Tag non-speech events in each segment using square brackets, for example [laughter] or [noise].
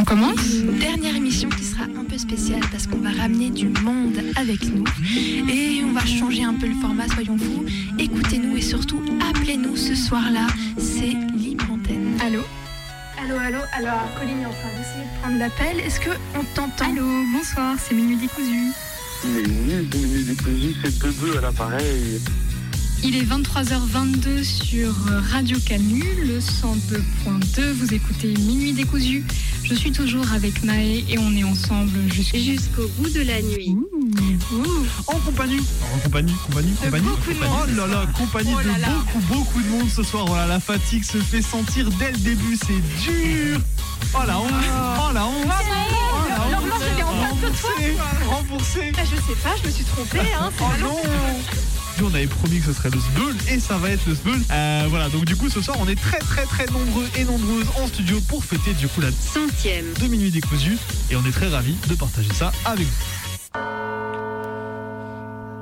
On commence Dernière émission qui sera un peu spéciale parce qu'on va ramener du monde avec nous et on va changer un peu le format, soyons fous. Écoutez-nous et surtout appelez-nous ce soir-là, c'est libre antenne. Allô Allô, allô, alors Colline est en train d'essayer de prendre l'appel. Est-ce qu'on t'entend Allô, bonsoir, c'est Minuit décousu. Nul, Minuit décousu, c'est Bebe à l'appareil. Il est 23h22 sur Radio Canu, le 102.2. Vous écoutez Minuit décousu. Je suis toujours avec Maë et on est ensemble jusqu'au bout de la nuit. En compagnie, en compagnie, compagnie, De compagnie. beaucoup de monde Oh là là, compagnie Oh là de là. beaucoup, beaucoup de monde ce soir. Voilà, la fatigue se fait sentir dès le début, c'est dur. Oh la honte, oh la honte. Oh la honte. L'horloge, elle est en face de toi, Remboursé, remboursé. Ah, Je sais pas, je me suis trompée. Hein, Oh non On avait promis que ce serait le sbeul et ça va être le sbeul. Euh, voilà, donc du coup ce soir on est très très très nombreux et nombreuses en studio pour fêter du coup la Centième. deux minuit décousu et on est très ravis de partager ça avec vous.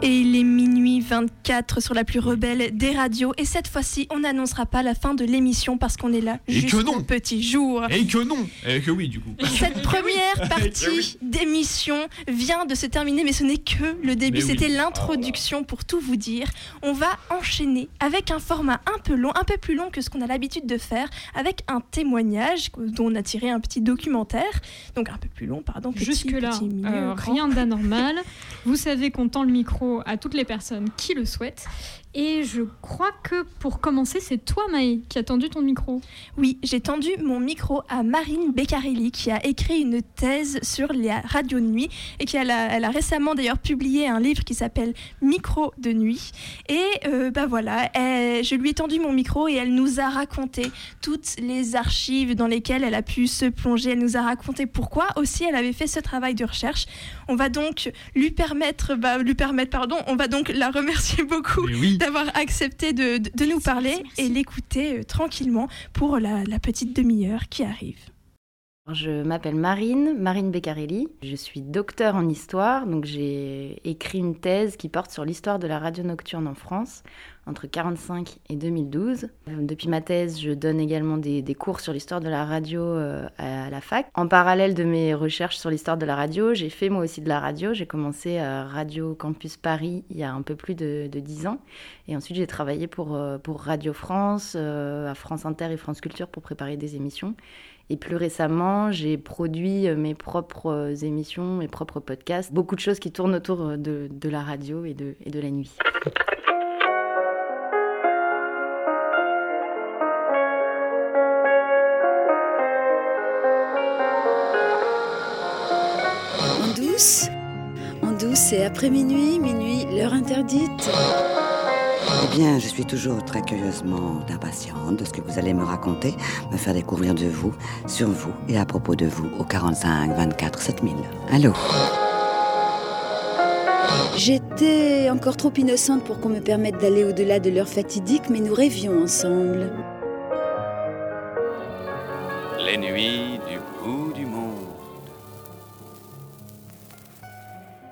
Et il est minuit 24 sur la plus rebelle des radios. Et cette fois-ci, on n'annoncera pas la fin de l'émission parce qu'on est là Et que non. petit jour. Et que non Et que oui du coup. Cette [laughs] première partie d'émission vient de se terminer, mais ce n'est que le début. Oui. C'était l'introduction pour tout vous dire. On va enchaîner avec un format un peu long, un peu plus long que ce qu'on a l'habitude de faire, avec un témoignage dont on a tiré un petit documentaire. Donc un peu plus long, pardon. Jusque-là, euh, rien d'anormal. [laughs] Vous savez qu'on tend le micro à toutes les personnes qui le souhaitent. Et je crois que pour commencer, c'est toi, Maë, qui a tendu ton micro. Oui, j'ai tendu mon micro à Marine Beccarelli qui a écrit une thèse sur les radios de nuit et qui elle a, elle a récemment d'ailleurs publié un livre qui s'appelle Micro de nuit. Et euh, bah voilà, elle- je lui ai tendu mon micro et elle nous a raconté toutes les archives dans lesquelles elle a pu se plonger. Elle nous a raconté pourquoi aussi elle avait fait ce travail de recherche. On va donc lui permettre, bah, lui permettre, pardon, on va donc la remercier beaucoup Mais oui. D'avoir accepté de, de- de nous parler et l'écouter euh, tranquillement pour la, la petite demi-heure qui arrive. Je m'appelle Marine, Marine Beccarelli. Je suis docteur en histoire, donc j'ai écrit une thèse qui porte sur l'histoire de la radio nocturne en France entre 1945 et 2012. Euh, Depuis ma thèse, je donne également des, cours sur l'histoire de la radio euh, à la fac. En parallèle de mes recherches sur l'histoire de la radio, j'ai fait moi aussi de la radio. J'ai commencé à Radio Campus Paris il y a un peu plus de, de 10 ans. Et ensuite, j'ai travaillé pour, euh, pour Radio France, euh, à France Inter et France Culture pour préparer des émissions. Et plus récemment, j'ai produit euh, mes propres euh, émissions, mes propres podcasts, beaucoup de choses qui tournent autour euh, de, la radio et de, et de la nuit. En douce En douce, c'est après minuit, minuit, l'heure interdite. Eh bien, je suis toujours très curieusement impatiente de ce que vous allez me raconter, me faire découvrir de vous, sur vous et à propos de vous au 45 24 7000. Allô? J'étais encore trop innocente pour qu'on me permette d'aller au-delà de l'heure fatidique, mais nous rêvions ensemble. Les nuits du bout du monde.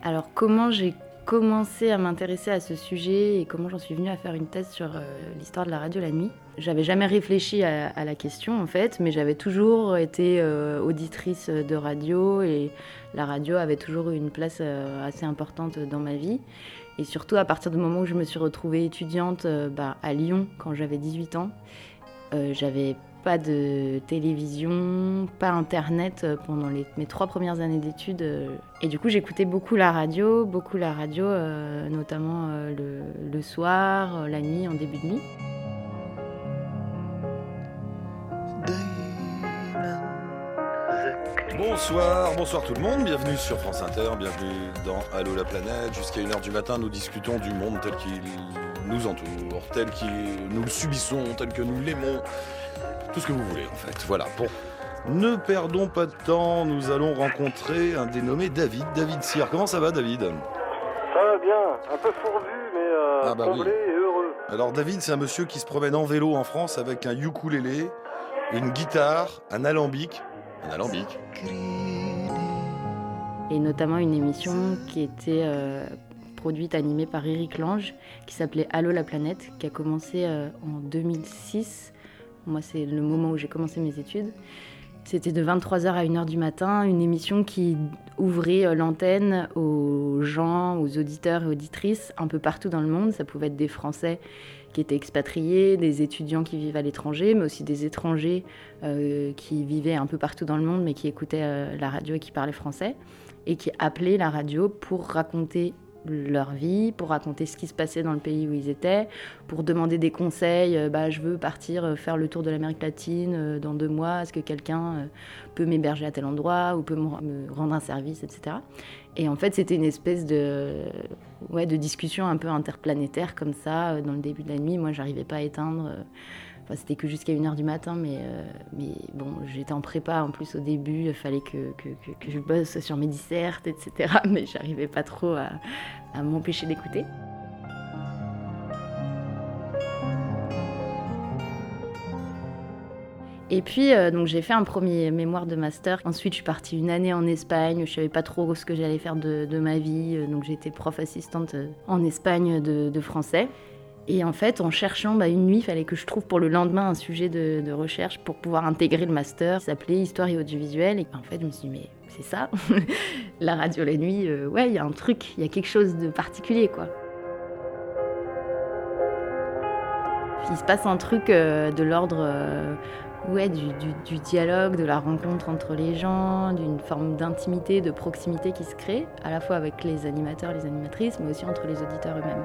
Alors, comment j'ai commencé à m'intéresser à ce sujet et comment j'en suis venue à faire une thèse sur euh, l'histoire de la radio la nuit J'avais jamais réfléchi à, la question en fait, mais j'avais toujours été euh, auditrice de radio et la radio avait toujours eu une place euh, assez importante dans ma vie. Et surtout à partir du moment où je me suis retrouvée étudiante bah, à Lyon quand j'avais 18 ans, j'avais pas de télévision, pas internet euh, pendant mes trois premières années d'études. euh, Et du coup, j'écoutais beaucoup la radio, beaucoup la radio, euh, notamment le, soir, la nuit, en début de nuit. Bonsoir, bonsoir tout le monde, bienvenue sur France Inter, bienvenue dans Allô la planète. Jusqu'à 1h du matin, nous discutons du monde tel qu'il nous entoure, tel que nous le subissons, tel que nous l'aimons. Tout ce que vous voulez en fait. Voilà, bon. Ne perdons pas de temps, nous allons rencontrer un dénommé David, David Cyr. Comment ça va David? Ça va bien, un peu fourbu, mais euh, Ah bah comblé oui. et heureux. Alors David, c'est un monsieur qui se promène en vélo en France avec un ukulélé, une guitare, un alambic. Un alambic. Et notamment une émission qui était euh, produite, animée par Eric Lange, qui s'appelait Allô la planète, qui a commencé euh, en 2006. Moi, c'est le moment où j'ai commencé mes études. C'était de 23h à 1h du matin, une émission qui ouvrait l'antenne aux gens, aux auditeurs et auditrices un peu partout dans le monde. Ça pouvait être des Français qui étaient expatriés, des étudiants qui vivent à l'étranger, mais aussi des étrangers euh, qui vivaient un peu partout dans le monde, mais qui écoutaient euh, la radio et qui parlaient français, et qui appelaient la radio pour raconter leur vie, pour raconter ce qui se passait dans le pays où ils étaient, pour demander des conseils. Euh, bah, je veux partir faire le tour de l'Amérique latine dans deux mois. Est-ce que quelqu'un peut m'héberger à tel endroit ou peut me rendre un service, etc. Et en fait, c'était une espèce de, ouais, de discussion un peu interplanétaire comme ça, euh, dans le début de la nuit. Moi, j'arrivais pas à éteindre. C'était que jusqu'à 1h du matin, mais, euh, mais bon, j'étais en prépa en plus au début. Il fallait que, je bosse sur mes dissertes, etc. [laughs] Mais j'arrivais pas trop à, m'empêcher d'écouter. Et puis, euh, donc j'ai fait un premier mémoire de master. Ensuite, je suis partie une année en Espagne. Je savais pas trop ce que j'allais faire de, ma vie. Euh, donc, été prof assistante en Espagne de, français. Et en fait, en cherchant bah, une nuit, il fallait que je trouve pour le lendemain un sujet de, recherche pour pouvoir intégrer le master. Ça s'appelait Histoire et audiovisuel. Et en fait, je me suis dit, mais c'est ça [laughs] La radio la nuit, ouais, il y a un truc, il y a quelque chose de particulier, quoi. Il se passe un truc de l'ordre ouais, du, dialogue, de la rencontre entre les gens, d'une forme d'intimité, de proximité qui se crée, à la fois avec les animateurs, les animatrices, mais aussi entre les auditeurs eux-mêmes.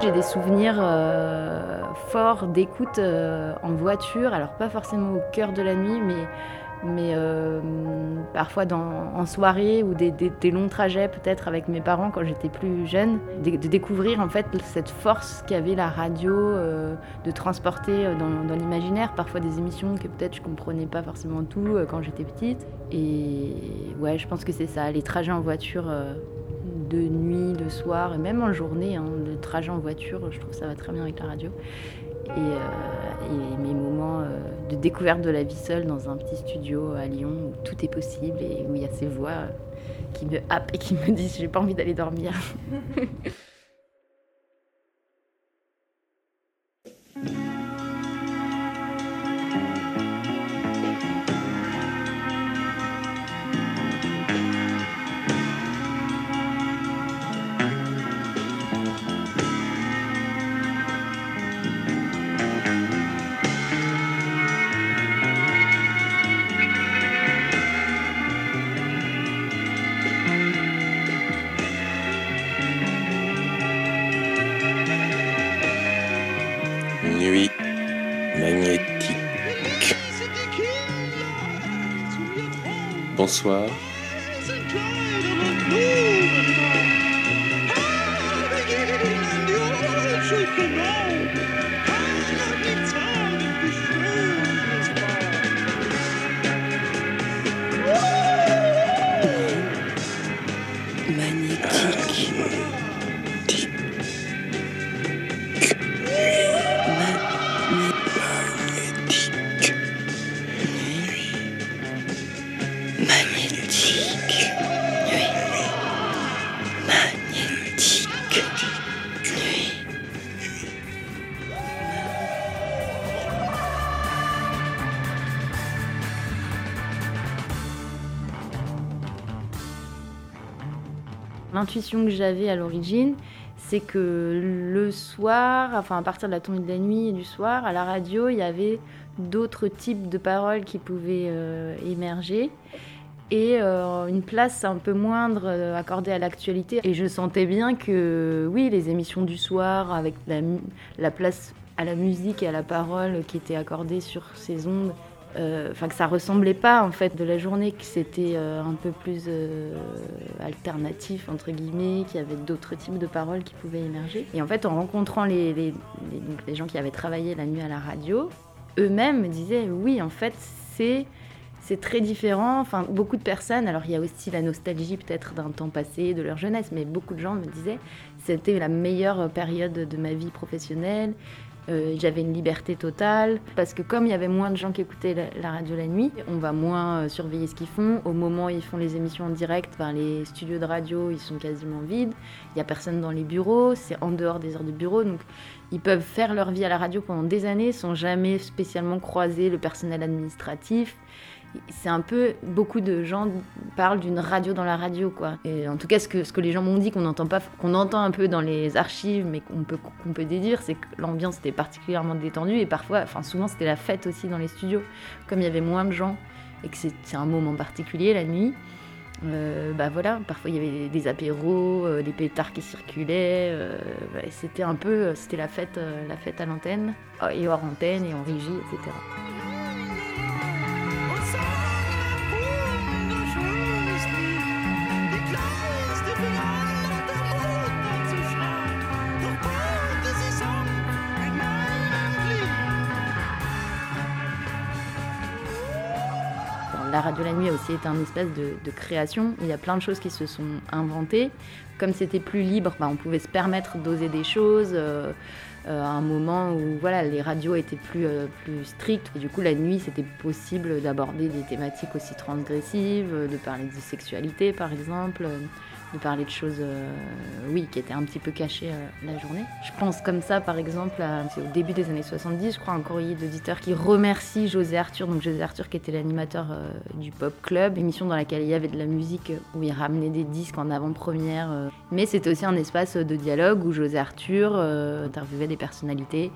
J'ai des souvenirs euh, forts d'écoute euh, en voiture, alors pas forcément au cœur de la nuit, mais mais euh, parfois en soirée ou des, longs trajets peut-être avec mes parents quand j'étais plus jeune, de, découvrir en fait cette force qu'avait la radio de transporter euh, dans, l'imaginaire, parfois des émissions que peut-être je comprenais pas forcément tout quand j'étais petite. Et ouais, je pense que c'est ça, les trajets en voiture de nuit, de soir et même en journée, hein, le trajet en voiture, je trouve ça va très bien avec la radio. Et, et mes moments de découverte de la vie seule dans un petit studio à Lyon où tout est possible et où il y a ces voix qui me happent et qui me disent j'ai pas envie d'aller dormir. [laughs] Bonsoir. L'intuition que j'avais à l'origine, c'est que le soir, enfin à partir de la tombée de la nuit et du soir, à la radio, il y avait d'autres types de paroles qui pouvaient euh, émerger et euh, une place un peu moindre euh, accordée à l'actualité. Et je sentais bien que, oui, les émissions du soir, avec la, la, place à la musique et à la parole qui était accordée sur ces ondes, enfin que ça ressemblait pas en fait de la journée, que c'était un peu plus alternatif entre guillemets, qu'il y avait d'autres types de paroles qui pouvaient émerger. Et en fait, en rencontrant les, les, les, les gens qui avaient travaillé la nuit à la radio, eux-mêmes me disaient oui, en fait, c'est c'est très différent. Enfin, beaucoup de personnes, alors il y a aussi la nostalgie peut-être d'un temps passé, de leur jeunesse, mais beaucoup de gens me disaient c'était la meilleure période de ma vie professionnelle. Euh, j'avais une liberté totale parce que comme il y avait moins de gens qui écoutaient la, radio la nuit, on va moins euh, surveiller ce qu'ils font. Au moment où ils font les émissions en direct, ben, les studios de radio ils sont quasiment vides. Il y a personne dans les bureaux, c'est en dehors des heures de bureau, donc ils peuvent faire leur vie à la radio pendant des années sans jamais spécialement croiser le personnel administratif c'est un peu beaucoup de gens parlent d'une radio dans la radio quoi. En tout cas ce que les gens m'ont dit qu'on entend pas qu'on entend un peu dans les archives mais qu'on peut qu'on déduire c'est que l'ambiance était particulièrement détendue et parfois enfin souvent c'était la fête aussi dans les studios comme il y avait moins de gens et que c'est un moment particulier la nuit. Euh, bah voilà, parfois il y avait des apéros, euh, des pétards qui circulaient. Euh, c'était un peu, c'était la fête, la fête à l'antenne et hors antenne et en régie, etc. radio la nuit a aussi été un espèce de, création. Il y a plein de choses qui se sont inventées. Comme c'était plus libre, bah, on pouvait se permettre d'oser des choses. Euh, euh, à un moment où voilà, les radios étaient plus, euh, strictes. Du coup, la nuit, c'était possible d'aborder des thématiques aussi transgressives, de parler de sexualité, par exemple parler de choses, euh, oui, qui étaient un petit peu cachées euh, la journée. Je pense comme ça, par exemple, au début des années 70, je crois, un courrier d'auditeur qui remercie José Arthur, donc José Arthur qui était l'animateur euh, du Pop Club, émission dans laquelle il y avait de la musique, où il ramenait des disques en avant-première. mais c'était aussi un espace de dialogue où José Arthur interviewait des personnalités.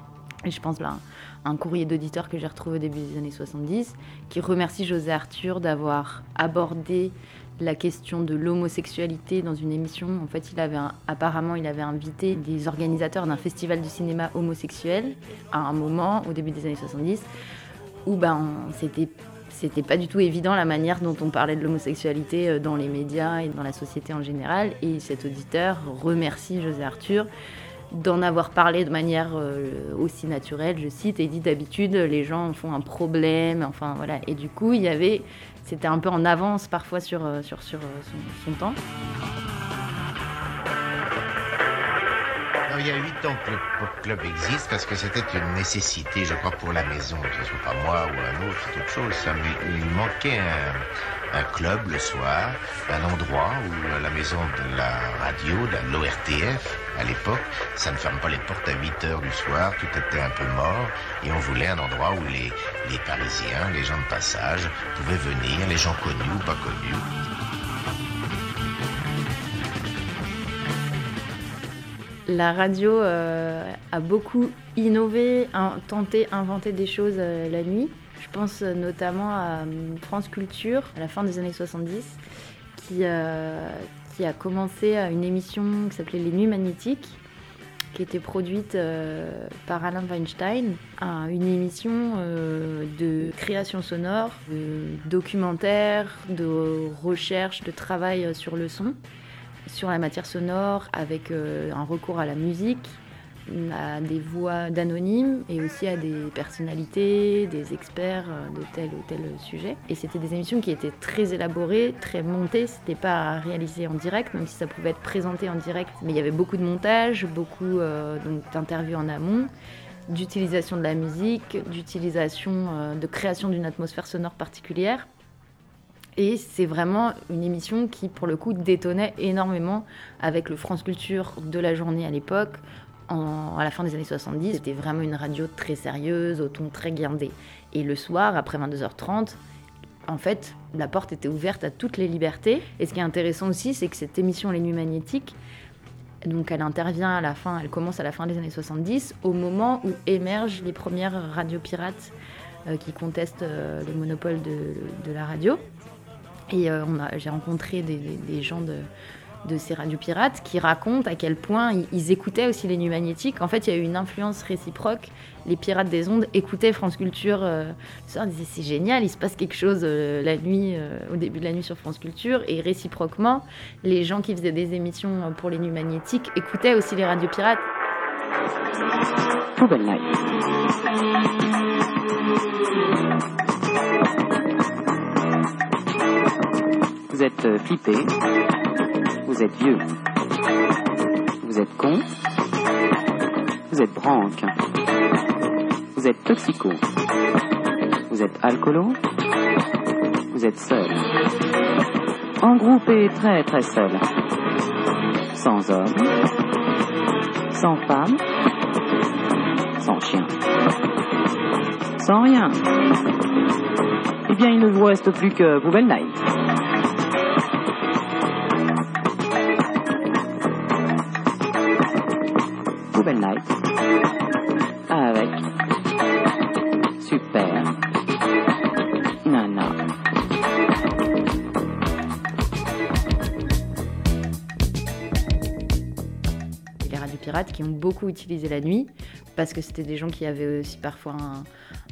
Et je pense là, un courrier d'auditeur que j'ai retrouvé au début des années 70, qui remercie José Arthur d'avoir abordé la question de l'homosexualité dans une émission. En fait, il avait apparemment, il avait invité des organisateurs d'un festival du cinéma homosexuel à un moment, au début des années 70, où ben, c'était c'était pas du tout évident la manière dont on parlait de l'homosexualité euh, dans les médias et dans la société en général. Et cet auditeur remercie José Arthur d'en avoir parlé de manière euh, aussi naturelle, je cite, et dit d'habitude les gens en font un problème, enfin voilà. Et du coup, il y avait c'était un peu en avance parfois sur, euh, euh, son, temps. Il y a huit ans que le club existe parce que c'était une nécessité, je crois, pour la maison. Que ce soit pas moi ou un autre, c'est autre chose. Il manquait un, club le soir, un endroit où la maison de la radio, de l'ORTF, à l'époque, ça ne ferme pas les portes à 8 heures du soir, tout était un peu mort, et on voulait un endroit où les Parisiens, les gens de passage, pouvaient venir, les gens connus ou pas connus. La radio euh, a beaucoup innové, tenté, inventé des choses euh, la nuit. Je pense notamment à euh, France Culture, à la fin des années 70, qui, euh, a commencé une émission qui s'appelait Les Nuits Magnétiques, qui était produite euh, par Alain Weinstein, une émission de création sonore, de documentaire, de recherche, de travail sur le son, sur la matière sonore, avec un recours à la musique à des voix d'anonymes et aussi à des personnalités, des experts euh, de tel ou tel sujet. Et c'était des émissions qui étaient très élaborées, très montées. C'était pas réalisé en direct, même si ça pouvait être présenté en direct. Mais il y avait beaucoup de montage, beaucoup euh, d'interviews en amont d'utilisation de la musique, d'utilisation, euh, de création d'une atmosphère sonore particulière. Et c'est vraiment une émission qui, pour le coup, détonnait énormément avec le France Culture de la journée à l'époque, à la fin des années 70, c'était vraiment une radio très sérieuse, au ton très guindé. Et le soir, après 22h30, en fait, la porte était ouverte à toutes les libertés. Et ce qui est intéressant aussi, c'est que cette émission Les Nuits Magnétiques, donc elle intervient à la fin, elle commence à la fin des années 70, au moment où émergent les premières radios pirates euh, qui contestent euh, les monopoles de, la radio. Et euh, j'ai rencontré des gens de, ces radios pirates qui racontent à quel point ils, écoutaient aussi les nuits magnétiques. En fait, il y a eu une influence réciproque. Les pirates des ondes écoutaient France Culture. Euh, ils disaient c'est génial, il se passe quelque chose euh, la nuit, euh, au début de la nuit sur France Culture. Et réciproquement, les gens qui faisaient des émissions pour les nuits magnétiques écoutaient aussi les radios pirates. Vous êtes flippé vous êtes vieux. Vous êtes con. Vous Vous êtes branque. Vous êtes toxico. Vous êtes alcoolo. Vous êtes seul. En groupe et très très seul. Sans homme. Sans femme. Sans chien. Sans rien. Eh bien, il ne vous reste plus que Poubelle Night. Poubelle Night. Avec Super Nana. les radios pirates qui ont beaucoup utilisé la nuit parce que c'était des gens qui avaient aussi parfois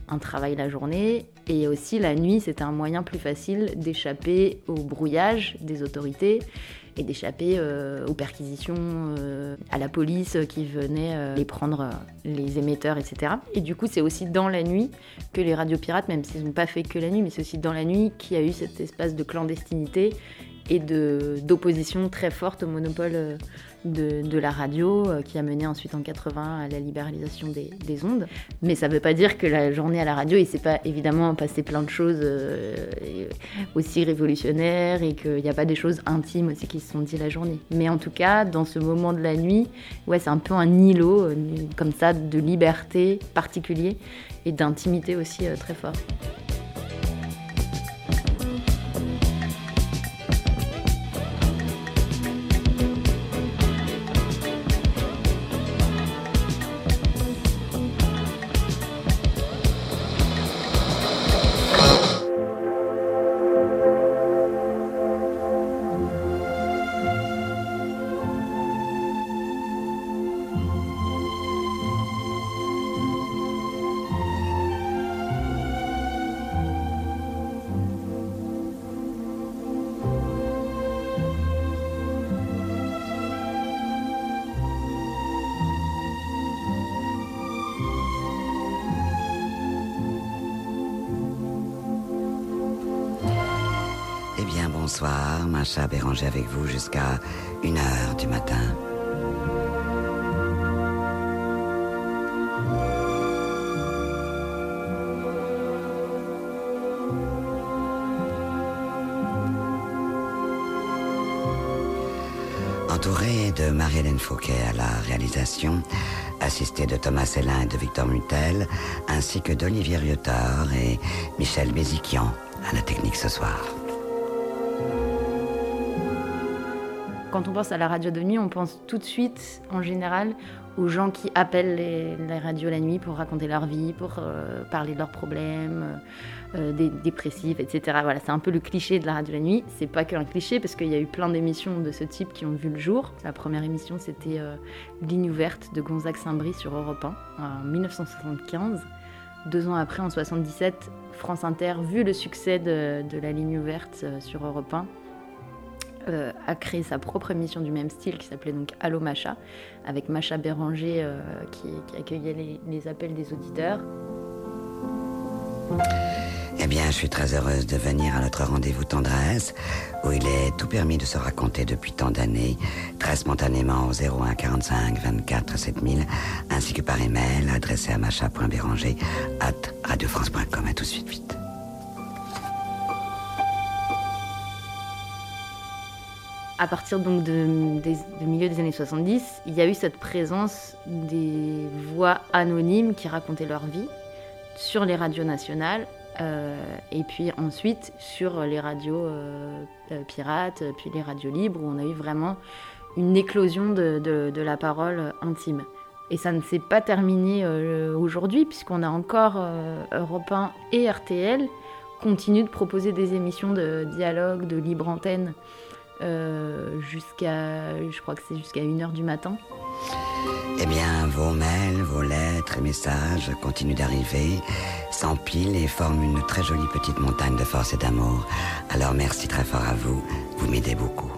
un travail la journée et aussi la nuit c'était un moyen plus facile d'échapper au brouillage des autorités et d'échapper euh, aux perquisitions, euh, à la police qui venait euh, les prendre, euh, les émetteurs, etc. Et du coup, c'est aussi dans la nuit que les radios pirates, même s'ils n'ont pas fait que la nuit, mais c'est aussi dans la nuit qu'il y a eu cet espace de clandestinité et d'opposition très forte au monopole euh, de, la radio, euh, qui a mené ensuite en 80 à la libéralisation des, des ondes. Mais ça ne veut pas dire que la journée à la radio, il s'est pas évidemment passé plein de choses euh, et aussi révolutionnaires et qu'il n'y a pas des choses intimes aussi qui se sont dites la journée. Mais en tout cas, dans ce moment de la nuit, ouais, c'est un peu un îlot euh, comme ça de liberté particulier et d'intimité aussi euh, très fort. De Marie-Hélène Fauquet à la réalisation, assisté de Thomas Hélin et de Victor Mutel, ainsi que d'Olivier Riotor et Michel Béziquian à la technique ce soir. Quand on pense à la radio de nuit, on pense tout de suite, en général, aux gens qui appellent les, les radios la nuit pour raconter leur vie, pour euh, parler de leurs problèmes, euh, des dépressifs, etc. Voilà, c'est un peu le cliché de la radio la nuit. C'est pas qu'un cliché, parce qu'il y a eu plein d'émissions de ce type qui ont vu le jour. La première émission, c'était euh, Ligne ouverte de Gonzague Saint-Brie sur Europe 1 en 1975. Deux ans après, en 77, France Inter, vu le succès de, de la ligne ouverte euh, sur Europe 1, euh, a créé sa propre émission du même style qui s'appelait donc Allo Macha, avec Macha Béranger euh, qui, accueillait les, appels des auditeurs. Eh bien, je suis très heureuse de venir à notre rendez-vous tendresse, où il est tout permis de se raconter depuis tant d'années, très spontanément au 01 45 24 7000, ainsi que par email adressé à macha.béranger at radiofrance.com. À tout de suite, À partir donc de, milieu des années 70, il y a eu cette présence des voix anonymes qui racontaient leur vie sur les radios nationales euh, et puis ensuite sur les radios euh, euh, pirates, puis les radios libres où on a eu vraiment une éclosion de, la parole intime. Et ça ne s'est pas terminé aujourd'hui puisqu'on a encore Europe 1 et RTL continuent de proposer des émissions de dialogue, de libre antenne euh, jusqu'à, je crois que c'est jusqu'à 1h du matin. Eh bien, vos mails, vos lettres et messages continuent d'arriver, s'empilent et forment une très jolie petite montagne de force et d'amour. Alors merci très fort à vous, vous m'aidez beaucoup.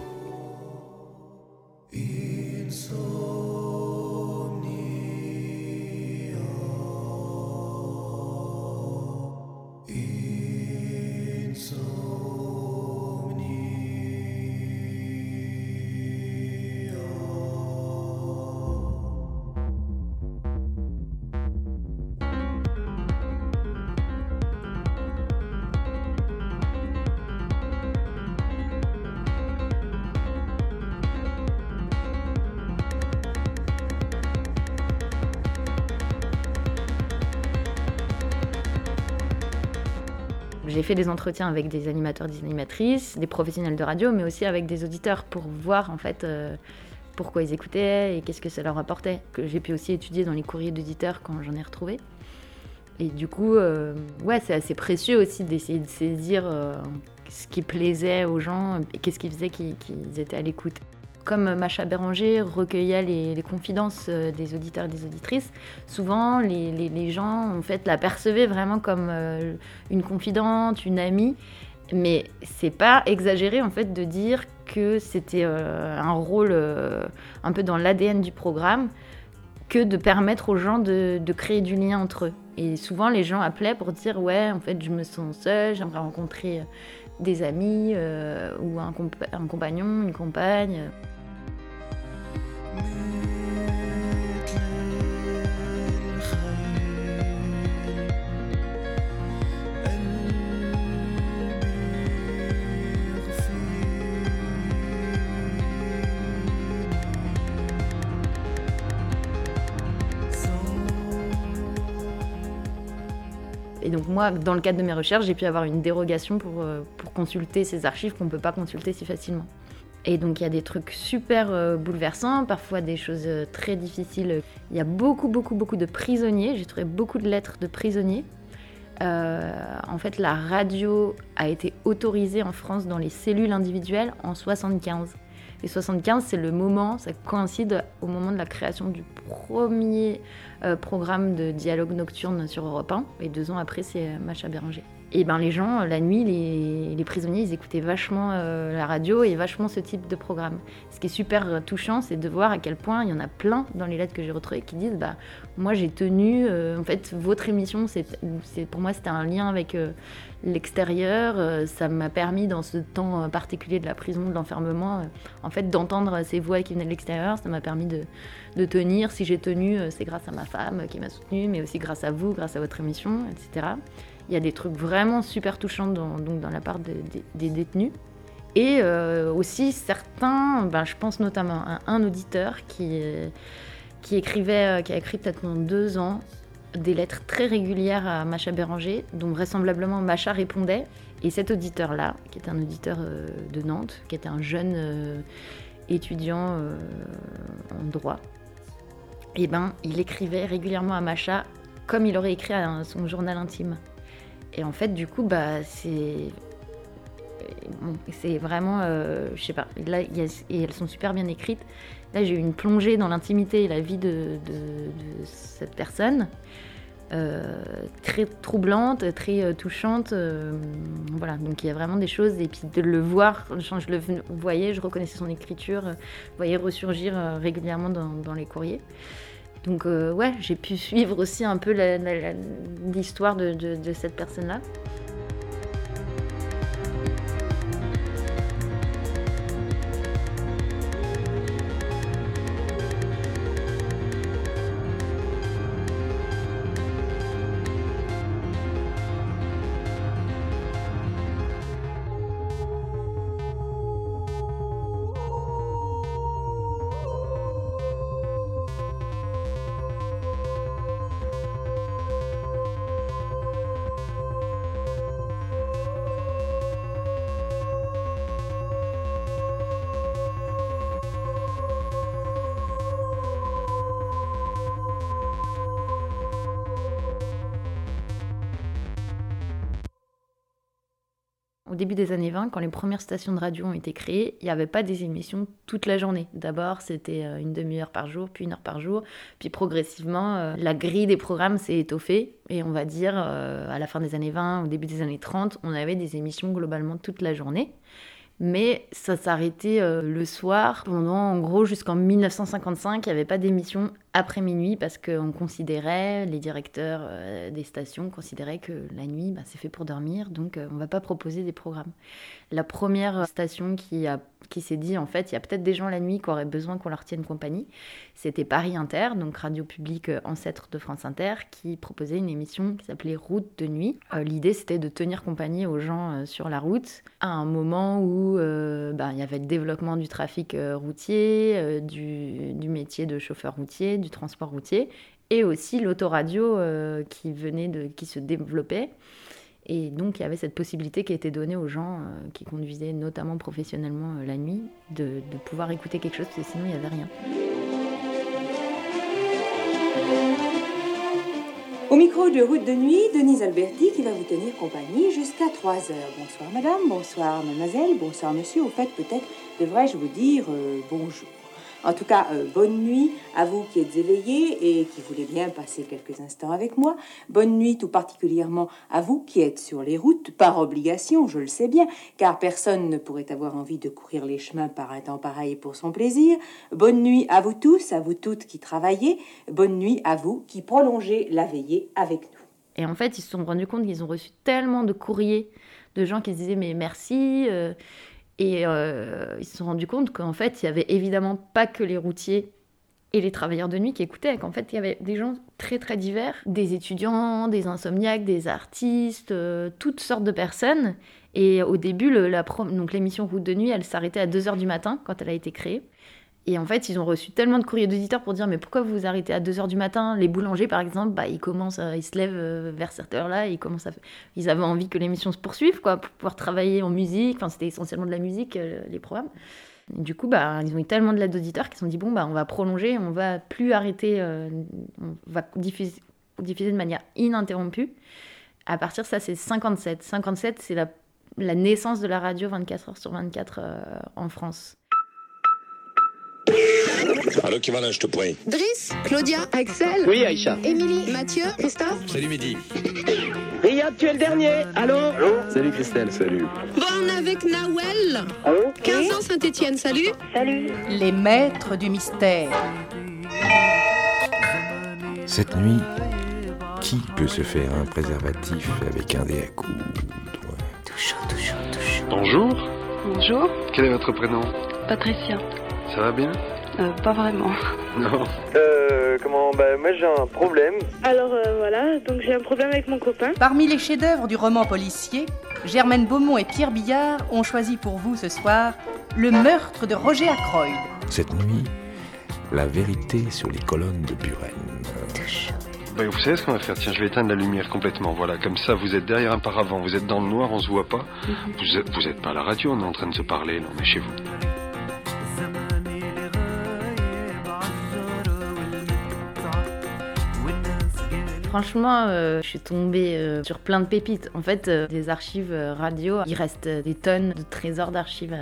Des entretiens avec des animateurs, des animatrices, des professionnels de radio, mais aussi avec des auditeurs pour voir en fait euh, pourquoi ils écoutaient et qu'est-ce que ça leur apportait. Que j'ai pu aussi étudier dans les courriers d'auditeurs quand j'en ai retrouvé. Et du coup, euh, ouais, c'est assez précieux aussi d'essayer de saisir euh, ce qui plaisait aux gens et qu'est-ce qui faisait qu'ils étaient à l'écoute. Comme Macha Béranger recueillait les, confidences euh, des auditeurs et des auditrices, souvent les, gens en fait la percevaient vraiment comme une confidente, une amie. Mais c'est pas exagéré en fait de dire que c'était un rôle un peu dans l'ADN du programme que de permettre aux gens de, créer du lien entre eux. Et souvent, les gens appelaient pour dire Ouais, en fait, je me sens seule, j'aimerais rencontrer euh, des amis euh, ou un, un, compagnon, une compagne. Et donc moi, dans le cadre de mes recherches, j'ai pu avoir une dérogation pour, euh, pour consulter ces archives qu'on ne peut pas consulter si facilement. Et donc il y a des trucs super euh, bouleversants, parfois des choses euh, très difficiles. Il y a beaucoup, beaucoup, beaucoup de prisonniers. J'ai trouvé beaucoup de lettres de prisonniers. en fait, la radio a été autorisée en France dans les cellules individuelles en 75. Et 75, c'est le moment, ça coïncide au moment de la création du premier euh, programme de dialogue nocturne sur Europe 1. Et deux ans après, c'est Macha Béranger. Et ben les gens, la nuit, les, prisonniers, ils écoutaient vachement euh, la radio et vachement ce type de programme. Ce qui est super touchant, c'est de voir à quel point il y en a plein dans les lettres que j'ai retrouvées qui disent bah moi j'ai tenu, en fait votre émission, c'est pour moi c'était un lien avec l'extérieur, ça m'a permis dans ce temps particulier de la prison, de l'enfermement, en fait d'entendre ces voix qui venaient de l'extérieur, ça m'a permis de, de tenir. Si j'ai tenu, euh, c'est grâce à ma femme qui m'a soutenue, mais aussi grâce à vous, grâce à votre émission, etc. Il y a des trucs vraiment super touchants dans, donc dans la part des détenus. Et euh, aussi certains, ben, je pense notamment à un auditeur qui, qui écrivait, euh, qui a écrit peut-être pendant deux ans des lettres très régulières à Macha Béranger, dont vraisemblablement Macha répondait. Et cet auditeur-là, qui était un auditeur de Nantes, qui était un jeune étudiant en droit, eh ben, il écrivait régulièrement à Macha comme il aurait écrit à son journal intime. Et en fait, du coup, bah, c'est vraiment, euh, je sais pas, là, et elles sont super bien écrites. Là, j'ai eu une plongée dans l'intimité et la vie de, cette personne, euh, très troublante, très euh, touchante. voilà, donc il y a vraiment des choses. Et puis de le voir, je le voyais, je reconnaissais son écriture, je voyais ressurgir régulièrement dans les courriers. Donc euh, ouais, j'ai pu suivre aussi un peu l'histoire de cette personne-là. Des années 20, quand les premières stations de radio ont été créées, il n'y avait pas des émissions toute la journée. D'abord, c'était euh, une demi-heure par jour, puis une heure par jour. Puis progressivement, euh, la grille des programmes s'est étoffée. Et on va dire, euh, à la fin des années 20, au début des années 30, on avait des émissions globalement toute la journée mais ça s'arrêtait le soir. Pendant, en gros, jusqu'en 1955, il n'y avait pas d'émission après minuit parce qu'on considérait, les directeurs euh, des stations considéraient que la nuit, bah, c'est fait pour dormir, donc euh, on ne va pas proposer des programmes. La première station qui, qui s'est dit, en fait, il y a peut-être des gens la nuit qui auraient besoin qu'on leur tienne compagnie, c'était Paris Inter, donc radio publique ancêtre de France Inter, qui proposait une émission qui s'appelait Route de nuit. L'idée, c'était de tenir compagnie aux gens sur la route à un moment où euh, bah, il y avait le développement du trafic euh, routier, euh, du, métier de chauffeur routier, du transport routier, et aussi l'autoradio qui venait de, qui se développait. Et donc il y avait cette possibilité qui était donnée aux gens qui conduisaient notamment professionnellement la nuit de, de pouvoir écouter quelque chose parce que sinon il n'y avait rien. Au micro de Route de Nuit, Denise Alberti qui va vous tenir compagnie jusqu'à 3 heures. Bonsoir madame, bonsoir mademoiselle, bonsoir monsieur. Au fait, peut-être devrais-je vous dire euh, bonjour. En tout cas, euh, bonne nuit à vous qui êtes éveillés et qui voulez bien passer quelques instants avec moi. Bonne nuit tout particulièrement à vous qui êtes sur les routes, par obligation, je le sais bien, car personne ne pourrait avoir envie de courir les chemins par un temps pareil pour son plaisir. Bonne nuit à vous tous, à vous toutes qui travaillez. Bonne nuit à vous qui prolongez la veillée avec nous. Et en fait, ils se sont rendus compte qu'ils ont reçu tellement de courriers de gens qui se disaient mais merci. Euh, et euh, ils se sont rendus compte qu'en fait, il n'y avait évidemment pas que les routiers et les travailleurs de nuit qui écoutaient, qu'en fait, il y avait des gens très très divers, des étudiants, des insomniaques, des artistes, euh, toutes sortes de personnes. Et au début, l'émission Route de nuit, elle s'arrêtait à 2h du matin quand elle a été créée. Et en fait, ils ont reçu tellement de courriers d'auditeurs pour dire mais pourquoi vous vous arrêtez à 2h du matin? Les boulangers, par exemple, bah, ils commencent, ils se lèvent euh, vers cette heure-là, ils commencent à... Ils avaient envie que l'émission se poursuive, quoi, pour pouvoir travailler en musique. Enfin, c'était essentiellement de la musique, euh, les programmes. du coup, bah, ils ont eu tellement de l'aide d'auditeurs qu'ils se sont dit bon, bah, on va prolonger, on va plus arrêter, euh, on va diffuser, diffuser de manière ininterrompue. À partir de ça, c'est 57. 57, c'est la, la naissance de la radio 24 heures sur 24 en France. Allô, qui va là, je te prie Driss, Claudia, Axel. Oui, Aïcha. Émilie, Mathieu, Christophe. Salut, Midi. Riyad, tu es le dernier. Allô Allô Salut, Christelle, salut. Bon, avec Nawel. Allô 15 ans, Saint-Etienne, salut. Salut. Les maîtres du mystère. Cette nuit, qui peut se faire un préservatif avec un dé à coudre Tout chaud, tout chaud, tout chaud. Bonjour. Bonjour. Quel est votre prénom? Patricia. Ça va bien? Euh, Pas vraiment. Non. Euh, comment Bah, moi j'ai un problème. Alors euh, voilà, donc j'ai un problème avec mon copain. Parmi les chefs-d'œuvre du roman policier, Germaine Beaumont et Pierre Billard ont choisi pour vous ce soir Le meurtre de Roger Ackroyd. Cette nuit, la vérité sur les colonnes de Buren. Bah, vous savez ce qu'on va faire Tiens, je vais éteindre la lumière complètement. Voilà, comme ça, vous êtes derrière un paravent, vous êtes dans le noir, on se voit pas. Vous, êtes, vous êtes pas à la radio, on est en train de se parler, là, on est chez vous. Franchement, euh, je suis tombée euh, sur plein de pépites. En fait, euh, des archives radio, il reste des tonnes de trésors d'archives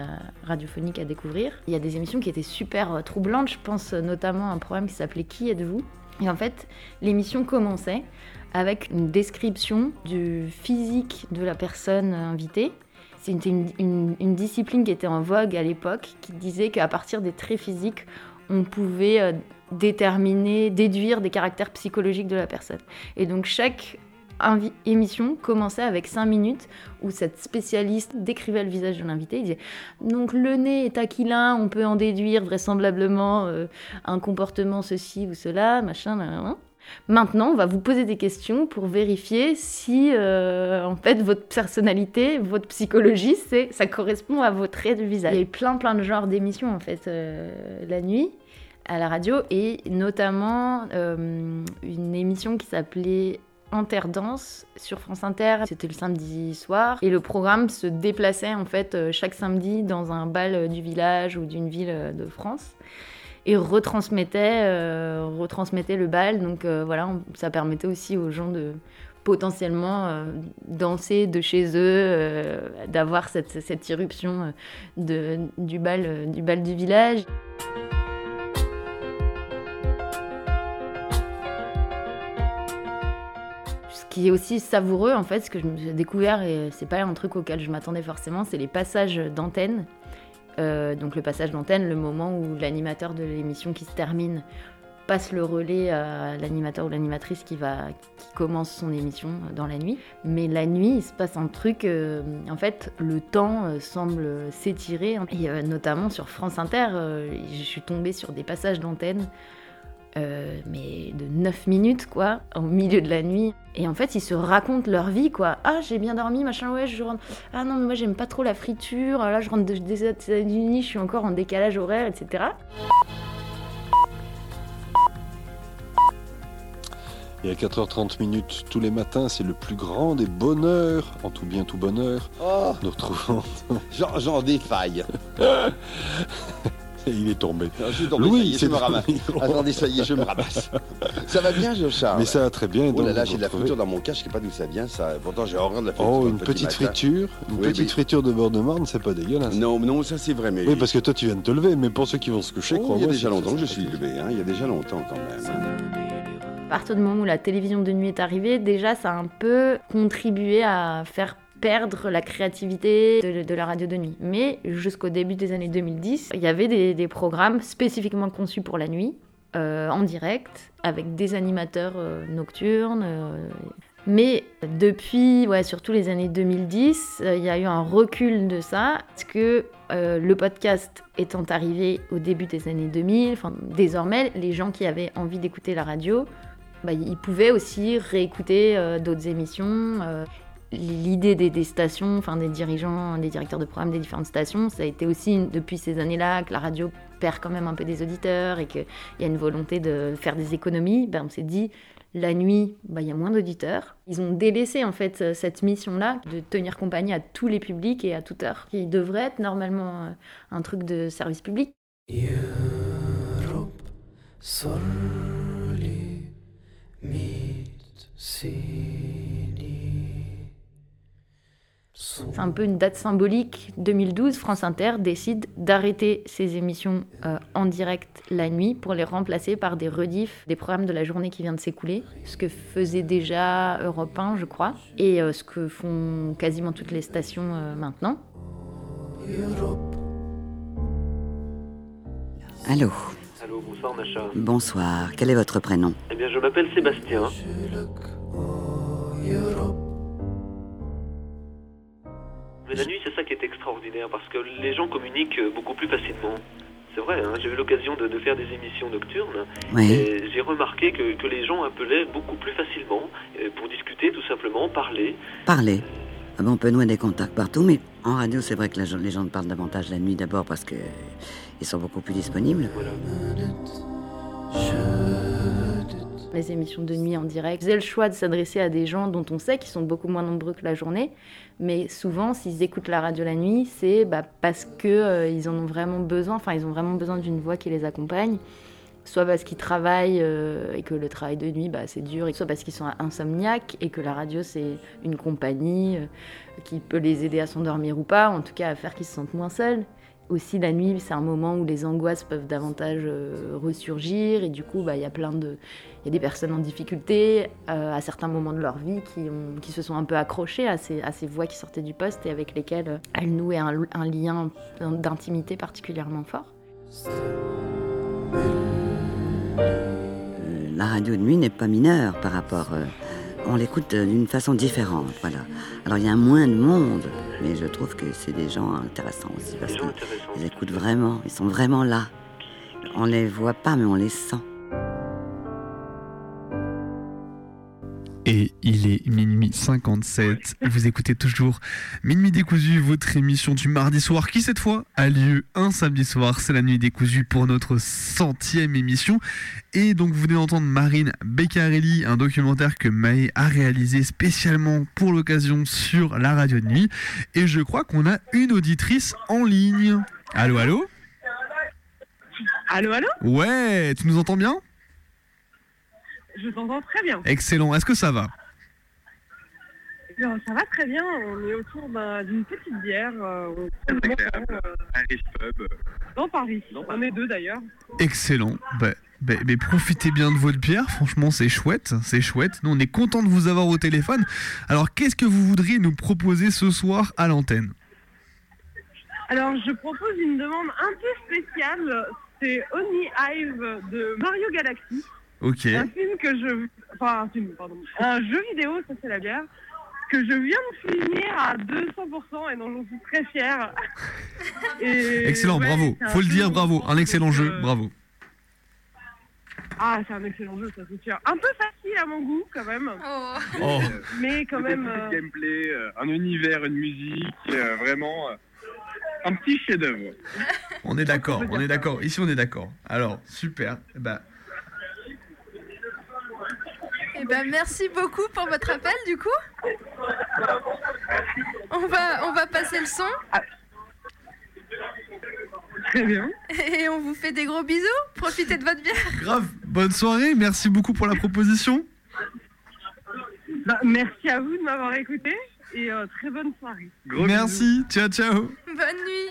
radiophoniques à découvrir. Il y a des émissions qui étaient super troublantes. Je pense notamment à un programme qui s'appelait Qui êtes-vous? Et en fait, l'émission commençait avec une description du physique de la personne invitée. C'était une, une, discipline qui était en vogue à l'époque, qui disait qu'à partir des traits physiques, on pouvait déterminer, déduire des caractères psychologiques de la personne. Et donc chaque émission commençait avec cinq minutes où cette spécialiste décrivait le visage de l'invité. Il disait donc le nez est aquilin, on peut en déduire vraisemblablement euh, un comportement ceci ou cela, machin. Maintenant, on va vous poser des questions pour vérifier si, euh, en fait, votre personnalité, votre psychologie, c'est, ça correspond à vos traits de visage. Il y a plein, plein de genres d'émissions, en fait, euh, la nuit à la radio et notamment euh, une émission qui s'appelait Interdance sur France Inter. C'était le samedi soir et le programme se déplaçait en fait chaque samedi dans un bal du village ou d'une ville de France et retransmettait, euh, retransmettait le bal. Donc voilà, ça permettait aussi aux gens de potentiellement danser de chez eux, d'avoir cette, irruption du, bal, du bal du village. qui est aussi savoureux, en fait, ce que j'ai découvert, et c'est pas un truc auquel je m'attendais forcément, c'est les passages d'antenne. Euh, donc le passage d'antenne, le moment où l'animateur de l'émission qui se termine passe le relais à l'animateur ou l'animatrice qui va qui commence son émission dans la nuit. Mais la nuit, il se passe un truc. Euh, en fait, le temps euh, semble s'étirer. Et notamment sur France Inter, je suis tombée sur des passages d'antenne euh, mais de 9 minutes, quoi, au milieu de la nuit. Et en fait, ils se racontent leur vie, quoi. Ah, j'ai bien dormi, machin, ouais, je rentre. Ah non, mais moi, j'aime pas trop la friture. Là, je rentre des États-Unis, je suis encore en décalage horaire, etc. Et à 4h30 minutes tous les matins, c'est le plus grand des bonheurs, en tout bien tout bonheur. Oh. Nous retrouvons. [laughs] J'en j'en défaille. [laughs] Il est tombé. Je suis tombé, Louis, ça y est, je me ramasse. Attendez, ça y est, je me ramasse. Ça va bien, Joshua Mais ça va très bien. Oh là là, j'ai de la friture dans mon cas, je sais pas d'où ça vient. Ça... Pourtant, j'ai horreur de la friture. Oh, une petit petite matin. friture, une Oui, petite oui. friture de bord de Marne, c'est pas dégueulasse. Non, non, ça c'est vrai, mais. Oui, parce que toi tu viens de te lever, mais pour ceux qui vont se coucher, Oh, crois-moi. il y a déjà longtemps que je suis levé, hein, il y a déjà longtemps quand même. À partir du moment où la télévision de nuit est arrivée, déjà ça a un peu contribué à faire perdre la créativité de, la radio de nuit. Mais jusqu'au début des années 2010, il y avait des, programmes spécifiquement conçus pour la nuit, euh, en direct, avec des animateurs euh, nocturnes. euh, mais depuis, ouais, surtout les années 2010, euh, il y a eu un recul de ça, parce que le podcast étant arrivé au début des années 2000, enfin, désormais, les gens qui avaient envie d'écouter la radio, bah, ils pouvaient aussi réécouter d'autres émissions. L'idée des, stations, enfin des dirigeants, des directeurs de programme des différentes stations, ça a été aussi depuis ces années-là que la radio perd quand même un peu des auditeurs et qu'il y a une volonté de faire des économies. Ben, on s'est dit, la nuit, bah, il y a moins d'auditeurs. Ils ont délaissé en fait cette mission-là de tenir compagnie à tous les publics et à toute heure, qui devrait être normalement euh, un truc de service public. C'est un peu une date symbolique. 2012, France Inter décide d'arrêter ses émissions euh, en direct la nuit pour les remplacer par des rediffs des programmes de la journée qui vient de s'écouler. Ce que faisait déjà Europe 1, je crois, et euh, ce que font quasiment toutes les stations euh, maintenant. Allô Allô, bonsoir Macha. Bonsoir, quel est votre prénom? Eh bien, je m'appelle Sébastien. Mais la nuit, c'est ça qui est extraordinaire, parce que les gens communiquent euh, beaucoup plus facilement. C'est vrai, hein, j'ai eu l'occasion de, de faire des émissions nocturnes, Oui. et j'ai remarqué que, que les gens appelaient beaucoup plus facilement euh, pour discuter, tout simplement, parler. Parlez. Ah bon, on peut nouer des contacts partout, mais en radio, c'est vrai que la- les gens parlent davantage la nuit d'abord parce que ils sont beaucoup plus disponibles. Les émissions de nuit en direct faisaient le choix de s'adresser à des gens dont on sait qu'ils sont beaucoup moins nombreux que la journée, mais souvent, s'ils écoutent la radio la nuit, c'est bah, parce que euh, ils en ont vraiment besoin. Enfin, ils ont vraiment besoin d'une voix qui les accompagne. Soit parce qu'ils travaillent euh, et que le travail de nuit, bah, c'est dur, soit parce qu'ils sont insomniaques et que la radio, c'est une compagnie euh, qui peut les aider à s'endormir ou pas, en tout cas à faire qu'ils se sentent moins seuls. Aussi, la nuit, c'est un moment où les angoisses peuvent davantage ressurgir et du coup, bah, il y a plein de... Il y a des personnes en difficulté euh, à certains moments de leur vie qui, ont- qui se sont un peu accrochées à ces, à ces voix qui sortaient du poste et avec lesquelles euh, elles nouaient un, un lien d'intimité particulièrement fort. Euh, La radio de nuit n'est pas mineure par rapport. euh, on l'écoute d'une façon différente, voilà. Alors il y a moins de monde, mais je trouve que c'est des gens intéressants aussi parce qu'ils écoutent vraiment, ils sont vraiment là. On les voit pas, mais on les sent. Et il est minuit 57. Vous écoutez toujours Minuit décousu, votre émission du mardi soir qui cette fois a lieu un samedi soir. C'est la nuit décousue pour notre centième émission. Et donc vous venez d'entendre Marine Beccarelli, un documentaire que Maë a réalisé spécialement pour l'occasion sur la radio de nuit. Et je crois qu'on a une auditrice en ligne. Allô, allô? Allô, allô? Ouais, tu nous entends bien? Je t'entends très bien. Excellent. Est-ce que ça va? Ça va très bien. On est autour d'un- d'une petite bière. euh, euh, dans Paris. On est deux d'ailleurs. Excellent. Bah, bah, mais profitez bien de votre bière, franchement c'est chouette, c'est chouette. Nous on est content de vous avoir au téléphone. Alors qu'est-ce que vous voudriez nous proposer ce soir à l'antenne? Alors, je propose une demande un peu spéciale. C'est Oni Hive de Mario Galaxy. Ok. Un film que je. Enfin, un film, pardon. Un jeu vidéo, ça c'est la bière. Que je viens de finir à 200% et dont j'en suis très fière. [laughs] Et Excellent, ouais, bravo. un Faut le dire, bravo. Un excellent jeu, bravo. Ah, c'est un excellent jeu, ça c'est sûr. Un peu facile à mon goût, quand même. Oh. Mais quand même. euh, gameplay, euh, un univers, une musique, euh, vraiment euh, un petit chef-d'œuvre. On est d'accord, on est d'accord. Ici on est d'accord. Alors super. Bah, ben, merci beaucoup pour votre appel, du coup. On va, on va passer le son. Très bien. Et on vous fait des gros bisous. Profitez de votre bière. Grave. Bonne soirée. Merci beaucoup pour la proposition. Bah, merci à vous de m'avoir écouté et euh, très bonne soirée. Merci. Ciao, ciao. Bonne nuit.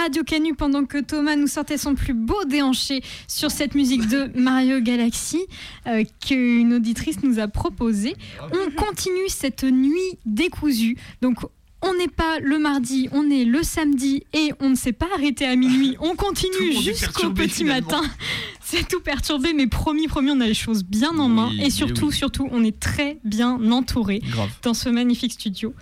Radio Canu pendant que Thomas nous sortait son plus beau déhanché sur cette musique de Mario Galaxy euh, qu'une auditrice nous a proposée. On continue cette nuit décousue. Donc on n'est pas le mardi, on est le samedi et on ne s'est pas arrêté à minuit. On continue jusqu'au petit finalement. matin. [laughs] C'est tout perturbé, mais promis, promis, on a les choses bien en main. Oui, Et surtout, oui. surtout, on est très bien entouré dans ce magnifique studio.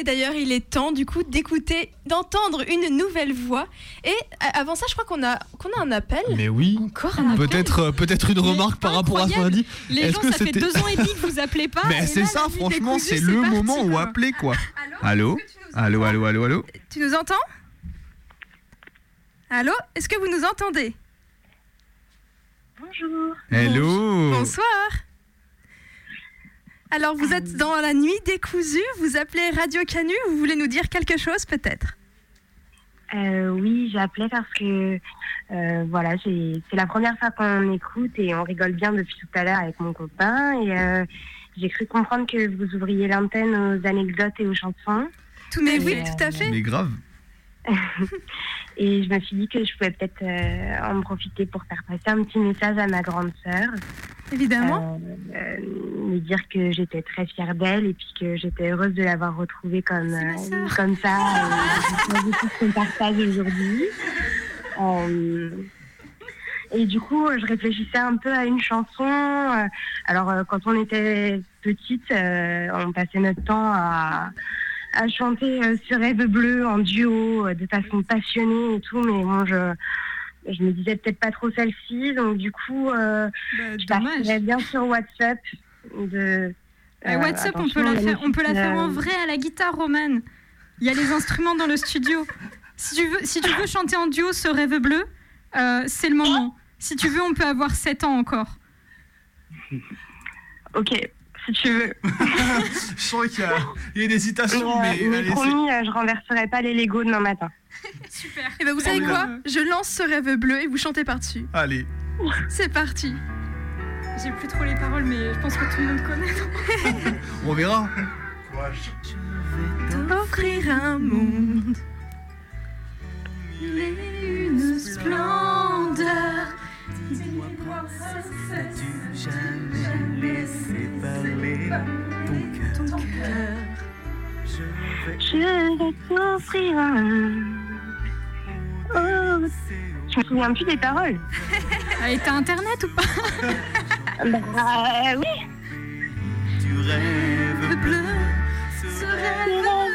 Et d'ailleurs, il est temps du coup d'écouter, d'entendre une nouvelle voix. Et euh, avant ça, je crois qu'on a, qu'on a un appel. Mais oui. Encore un appel Peut-être euh, peut-être une remarque par rapport à ce qu'on a dit. Les gens, que ça fait deux ans et demi que vous appelez pas. [laughs] Mais c'est ça, franchement, c'est le parti, moment où appeler quoi. Allô Allô, allô, allô, allô Tu nous entends Allô Est-ce que vous nous entendez Bonjour. Hello Bonsoir. Alors, vous êtes dans la nuit décousue, vous appelez Radio Canu, vous voulez nous dire quelque chose peut-être? Euh, oui, j'appelais parce que euh, voilà, j'ai- c'est la première fois qu'on écoute et on rigole bien depuis tout à l'heure avec mon copain. Et euh, j'ai cru comprendre que vous ouvriez l'antenne aux anecdotes et aux chansons. Tout, mais oui, tout à fait. Mais grave. [laughs] Et je me suis dit que je pouvais peut-être euh, en profiter pour faire passer un petit message à ma grande sœur. Évidemment. Euh, euh, dire que j'étais très fière d'elle et puis que j'étais heureuse de l'avoir retrouvée comme, euh, comme ça. [laughs] Ce partage aujourd'hui. Euh, et du coup, je réfléchissais un peu à une chanson. Euh, Alors, euh, quand on était petite, euh, on passait notre temps à, à chanter euh, sur Rêve Bleu en duo, euh, de façon passionnée et tout. Mais bon, je, je me disais peut-être pas trop celle-ci. Donc, du coup, euh, je partirais bien sur WhatsApp. De, euh, WhatsApp, on peut, la faire, on peut la faire en vrai à la guitare romane. Il y a les [laughs] instruments dans le studio. Si tu veux, si tu veux chanter en duo ce rêve bleu, Euh, c'est le moment. Si tu veux, on peut avoir 7 ans encore. [laughs] Ok, si tu veux. [laughs] Je sens qu'il y a, il y a une hésitation, mais, Mais, mais allez, c'est- promis, je renverserai pas les Lego demain matin. [laughs] Super. Et ben vous savez quoi. Je lance ce rêve bleu et vous chantez par-dessus. Allez. C'est parti. J'ai plus trop les paroles, mais je pense que tout le monde connaît. [laughs] On verra. T'offrir un monde. Mille et une splendeur. jamais laisser parler ton Ton cœur. Je vais t'offrir un. Oh. Je me souviens plus des paroles. [laughs] Et t'as internet ou pas [laughs] Bah oui. Tu rêves bleu, ce rêve bleu.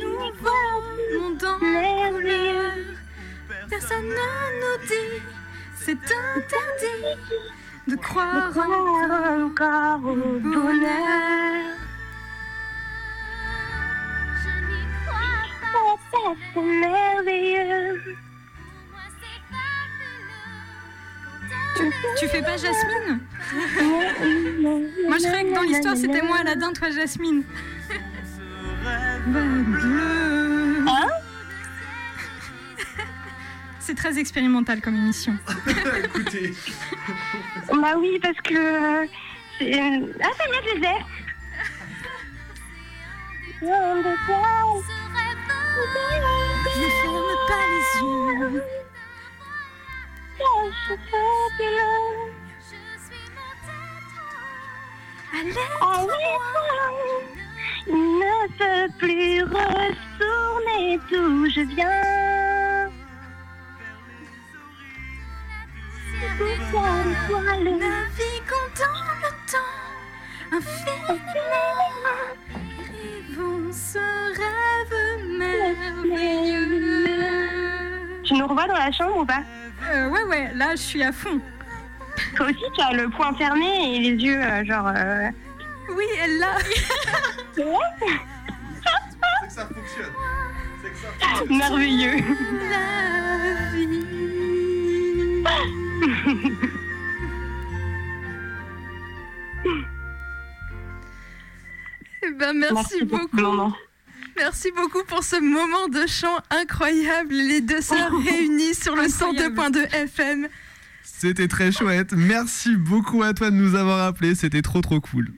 Nous monde en couleur. Personne ne nous dit, c'est interdit de croire encore au bonheur. C'est merveilleux. Tu fais pas Jasmine Moi, je croyais que dans l'histoire, c'était moi Aladdin, toi Jasmine. Bleu. C'est très expérimental comme émission. [laughs] Écoutez. Bah oui, parce que. c'est- Ah, ça y est, je les ai. Ne ferme pas les yeux. je fabuleux. Il ne peut plus retourner d'où je viens. Pourquoi l'étoile Naviguons dans le temps, infiniment. Rêvons ce rêve merveilleux. Tu nous revois dans la chambre ou pas Euh, ouais, ouais, là, je suis à fond. Toi aussi, tu as le poing fermé et les yeux, euh, genre. euh, Oui, elle l'a. C'est que ça fonctionne. C'est que ça fonctionne. Merveilleux. La vie. [laughs] Eh ben, merci, beaucoup. Merci beaucoup pour ce moment de chant incroyable. Les deux sœurs réunies sur le Incroyable. 102.2 FM. C'était très chouette. Merci beaucoup à toi de nous avoir appelés. C'était trop trop cool.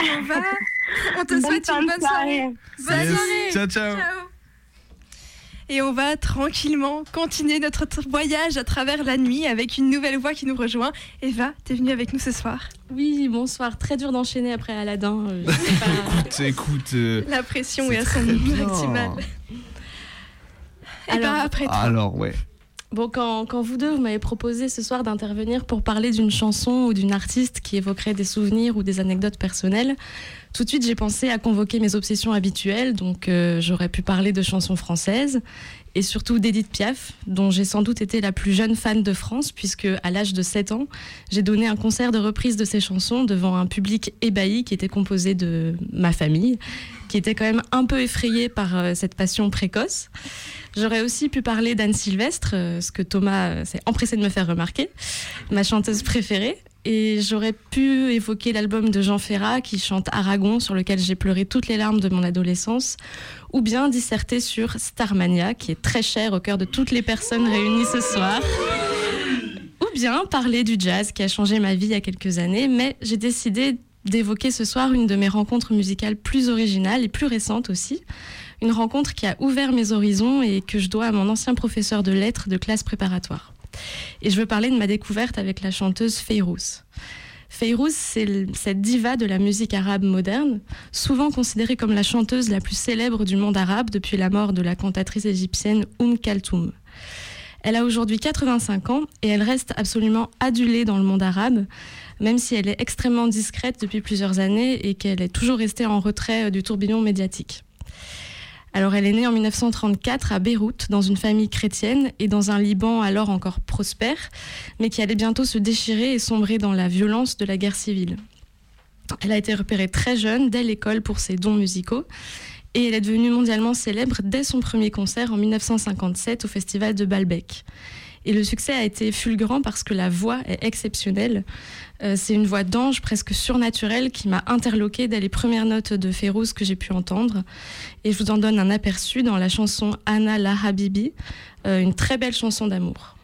On va. On te souhaite une bonne soirée. soirée. Bonne Yes. soirée. Ciao, ciao. Et on va tranquillement continuer notre voyage à travers la nuit avec une nouvelle voix qui nous rejoint. Eva, t'es venue avec nous ce soir. Oui, bonsoir. Très dur d'enchaîner après Aladdin. euh. [laughs] Écoute, écoute. euh, La pression est à son maximal. Et Alors- bah après toi. Alors, ouais. Bon, quand, quand vous deux, vous m'avez proposé ce soir d'intervenir pour parler d'une chanson ou d'une artiste qui évoquerait des souvenirs ou des anecdotes personnelles, tout de suite j'ai pensé à convoquer mes obsessions habituelles. Donc euh, j'aurais pu parler de chansons françaises et surtout d'Edith Piaf, dont j'ai sans doute été la plus jeune fan de France, puisque à l'âge de 7 ans, j'ai donné un concert de reprise de ses chansons devant un public ébahi qui était composé de ma famille, qui était quand même un peu effrayé par euh, cette passion précoce. J'aurais aussi pu parler d'Anne Sylvestre, euh, ce que Thomas s'est empressé de me faire remarquer, ma chanteuse préférée. Et j'aurais pu évoquer l'album de Jean Ferrat qui chante Aragon, sur lequel j'ai pleuré toutes les larmes de mon adolescence, ou bien disserter sur Starmania, qui est très cher au cœur de toutes les personnes réunies ce soir. Ou bien parler du jazz qui a changé ma vie il y a quelques années, mais j'ai décidé d'évoquer ce soir une de mes rencontres musicales plus originales et plus récentes aussi. Une rencontre qui a ouvert mes horizons et que je dois à mon ancien professeur de lettres de classe préparatoire. Et je veux parler de ma découverte avec la chanteuse Feyrouz. Feyrouz, c'est cette diva de la musique arabe moderne, souvent considérée comme la chanteuse la plus célèbre du monde arabe depuis la mort de la cantatrice égyptienne Oum Kalthoum. Elle a aujourd'hui 85 ans et elle reste absolument adulée dans le monde arabe, même si elle est extrêmement discrète depuis plusieurs années et qu'elle est toujours restée en retrait euh, du tourbillon médiatique. Alors elle est née en 1934 à Beyrouth, dans une famille chrétienne et dans un Liban alors encore prospère, mais qui allait bientôt se déchirer et sombrer dans la violence de la guerre civile. Elle a été repérée très jeune, dès l'école, pour ses dons musicaux. Et elle est devenue mondialement célèbre dès son premier concert en 1957 au festival de Baalbek. Et le succès a été fulgurant parce que la voix est exceptionnelle. Euh, c'est une voix d'ange presque surnaturelle qui m'a interloquée dès les premières notes de Férouz que j'ai pu entendre. Et je vous en donne un aperçu dans la chanson Anna la Habibi, euh, une très belle chanson d'amour.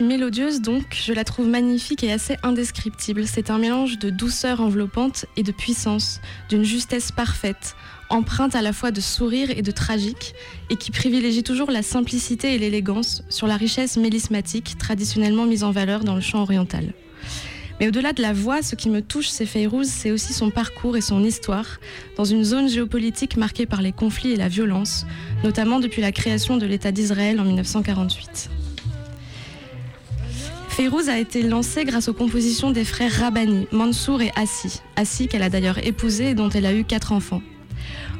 Mélodieuse, donc, je la trouve magnifique et assez indescriptible. C'est un mélange de douceur enveloppante et de puissance, d'une justesse parfaite, empreinte à la fois de sourire et de tragique, et qui privilégie toujours la simplicité et l'élégance sur la richesse mélismatique traditionnellement mise en valeur dans le chant oriental. Mais au-delà de la voix, ce qui me touche, c'est Feyrouz, c'est aussi son parcours et son histoire, dans une zone géopolitique marquée par les conflits et la violence, notamment depuis la création de l'État d'Israël en 1948. Feyrouz a été lancée grâce aux compositions des frères Rabani, Mansour et Assi, Assi qu'elle a d'ailleurs épousé et dont elle a eu quatre enfants.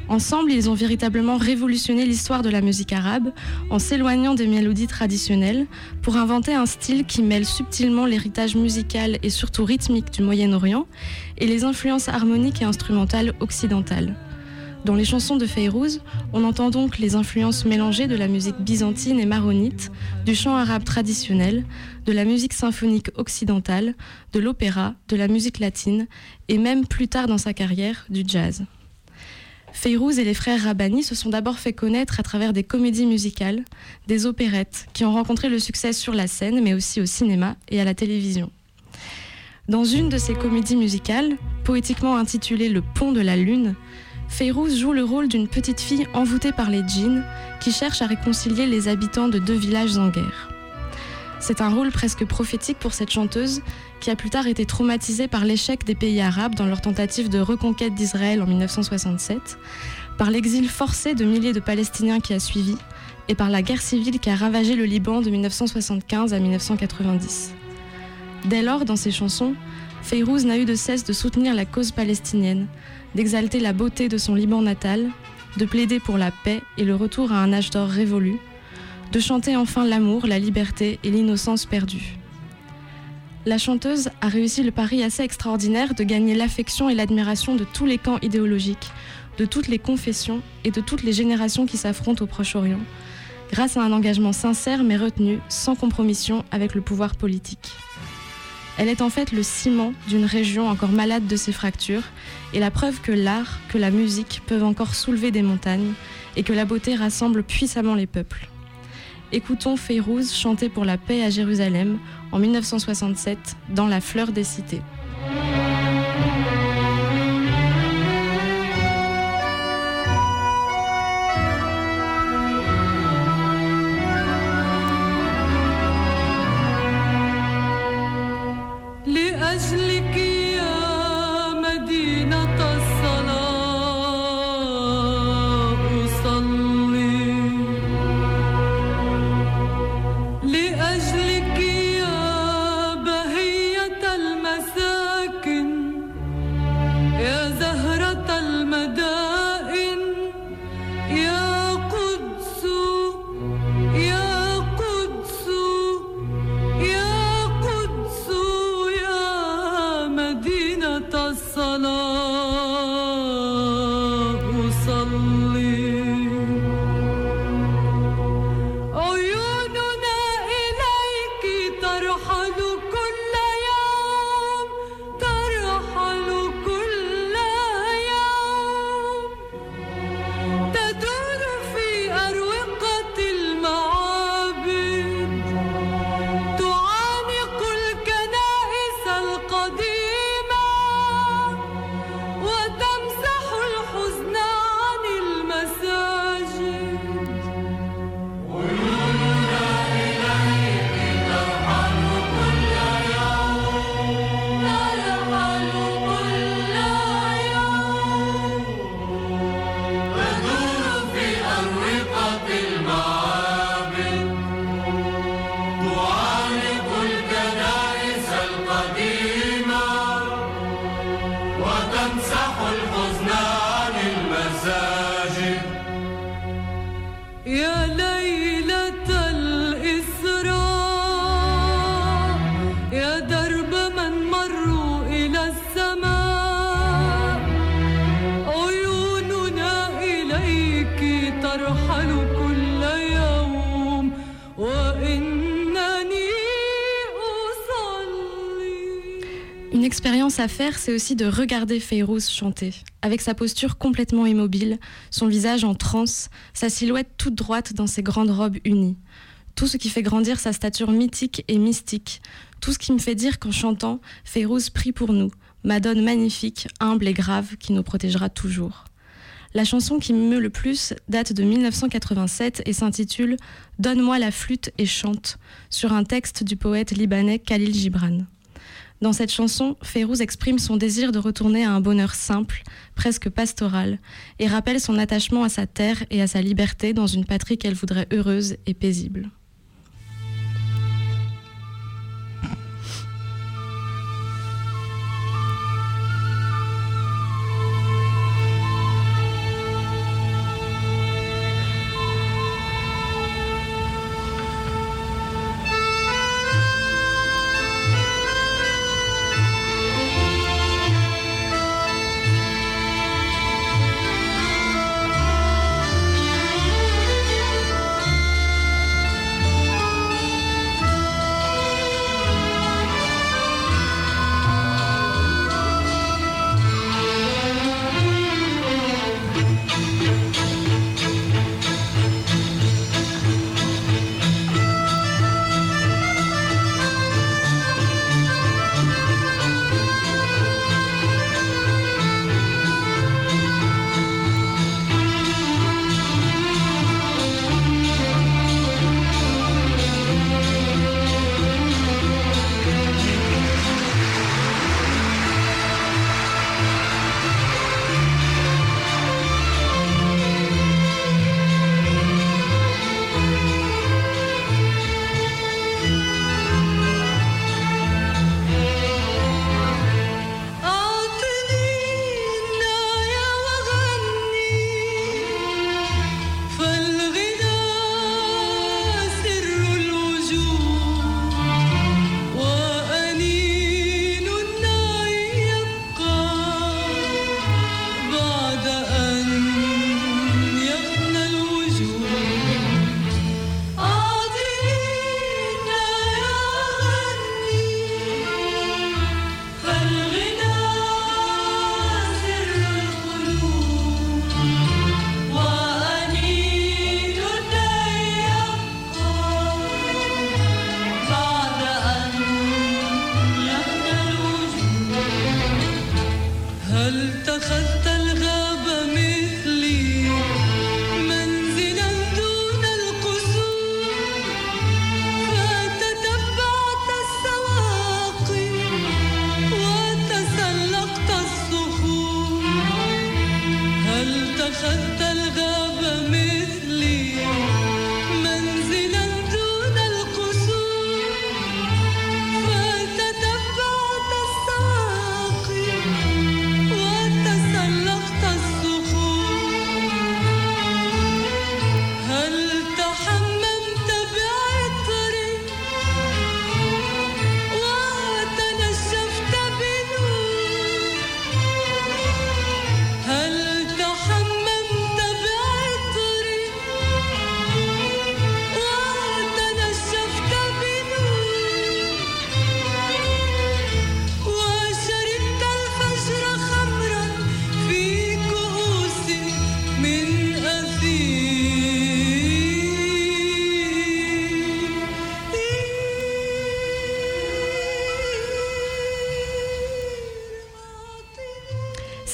Ensemble, ils ont véritablement révolutionné l'histoire de la musique arabe en s'éloignant des mélodies traditionnelles pour inventer un style qui mêle subtilement l'héritage musical et surtout rythmique du Moyen-Orient et les influences harmoniques et instrumentales occidentales. Dans les chansons de Feyrouz, on entend donc les influences mélangées de la musique byzantine et maronite, du chant arabe traditionnel, de la musique symphonique occidentale, de l'opéra, de la musique latine et même plus tard dans sa carrière, du jazz. Feyrouz et les frères Rabani se sont d'abord fait connaître à travers des comédies musicales, des opérettes, qui ont rencontré le succès sur la scène, mais aussi au cinéma et à la télévision. Dans une de ces comédies musicales, poétiquement intitulée Le pont de la lune, Feyrouz joue le rôle d'une petite fille envoûtée par les djinns qui cherche à réconcilier les habitants de deux villages en guerre. C'est un rôle presque prophétique pour cette chanteuse qui a plus tard été traumatisée par l'échec des pays arabes dans leur tentative de reconquête d'Israël en 1967, par l'exil forcé de milliers de Palestiniens qui a suivi et par la guerre civile qui a ravagé le Liban de 1975 à 1990. Dès lors, dans ses chansons, Feyrouz n'a eu de cesse de soutenir la cause palestinienne, d'exalter la beauté de son Liban natal, de plaider pour la paix et le retour à un âge d'or révolu, de chanter enfin l'amour, la liberté et l'innocence perdue. La chanteuse a réussi le pari assez extraordinaire de gagner l'affection et l'admiration de tous les camps idéologiques, de toutes les confessions et de toutes les générations qui s'affrontent au Proche-Orient, grâce à un engagement sincère mais retenu, sans compromission avec le pouvoir politique. Elle est en fait le ciment d'une région encore malade de ses fractures et la preuve que l'art, que la musique peuvent encore soulever des montagnes et que la beauté rassemble puissamment les peuples. Écoutons Feyrouz chanter pour la paix à Jérusalem en 1967 dans La fleur des cités. À faire, c'est aussi de regarder Feyrouz chanter, avec sa posture complètement immobile, son visage en transe, sa silhouette toute droite dans ses grandes robes unies. Tout ce qui fait grandir sa stature mythique et mystique, tout ce qui me fait dire qu'en chantant, Feyrouz prie pour nous, Madone magnifique, humble et grave, qui nous protégera toujours. La chanson qui m'émeut le plus date de 1987 et s'intitule Donne-moi la flûte et chante, sur un texte du poète libanais Khalil Gibran. Dans cette chanson, Feyrouz exprime son désir de retourner à un bonheur simple, presque pastoral, et rappelle son attachement à sa terre et à sa liberté dans une patrie qu'elle voudrait heureuse et paisible.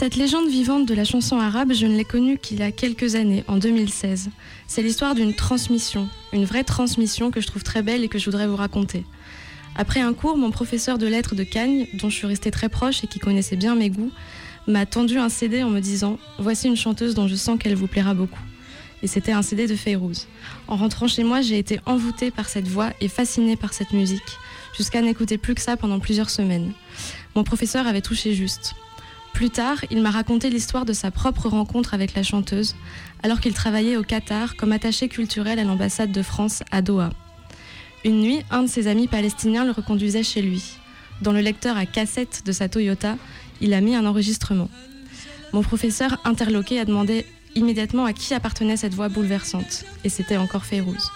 Cette légende vivante de la chanson arabe, je ne l'ai connue qu'il y a quelques années, en 2016. C'est l'histoire d'une transmission, une vraie transmission que je trouve très belle et que je voudrais vous raconter. Après un cours, mon professeur de lettres de Cagnes, dont je suis restée très proche et qui connaissait bien mes goûts, m'a tendu un CD en me disant Voici une chanteuse dont je sens qu'elle vous plaira beaucoup. Et c'était un CD de Feyrouz. En rentrant chez moi, j'ai été envoûtée par cette voix et fascinée par cette musique, jusqu'à n'écouter plus que ça pendant plusieurs semaines. Mon professeur avait touché juste. Plus tard, il m'a raconté l'histoire de sa propre rencontre avec la chanteuse, alors qu'il travaillait au Qatar comme attaché culturel à l'ambassade de France à Doha. Une nuit, un de ses amis palestiniens le reconduisait chez lui. Dans le lecteur à cassette de sa Toyota, il a mis un enregistrement. Mon professeur, interloqué, a demandé immédiatement à qui appartenait cette voix bouleversante, et c'était encore Feyrouz.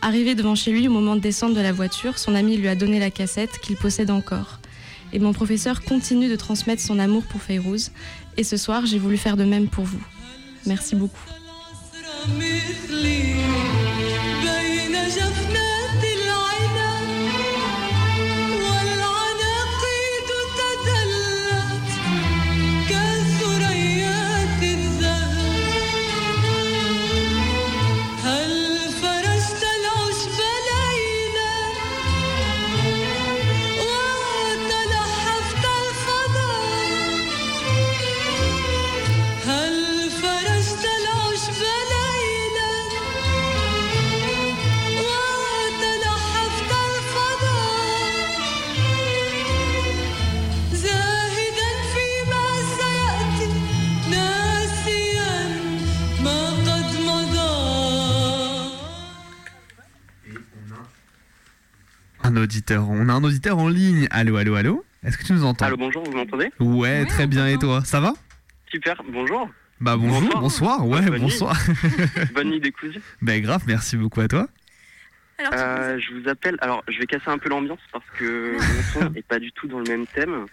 Arrivé devant chez lui au moment de descendre de la voiture, son ami lui a donné la cassette qu'il possède encore. Et mon professeur continue de transmettre son amour pour Feyrouz, et ce soir j'ai voulu faire de même pour vous. Merci beaucoup. Un auditeur. On a un auditeur en ligne. Allô, allô, allô Est-ce que tu nous entends Allô, bonjour, vous m'entendez Ouais, très bien. Et toi Ça va Super, bonjour. Bah bonjour, bonsoir, ouais, Bonne nuit. bonsoir. [laughs] Bonne nuit décousue. bah grave, merci beaucoup à toi. Euh, je vous appelle. Alors, je vais casser un peu l'ambiance parce que mon son [laughs] n'est pas du tout dans le même thème.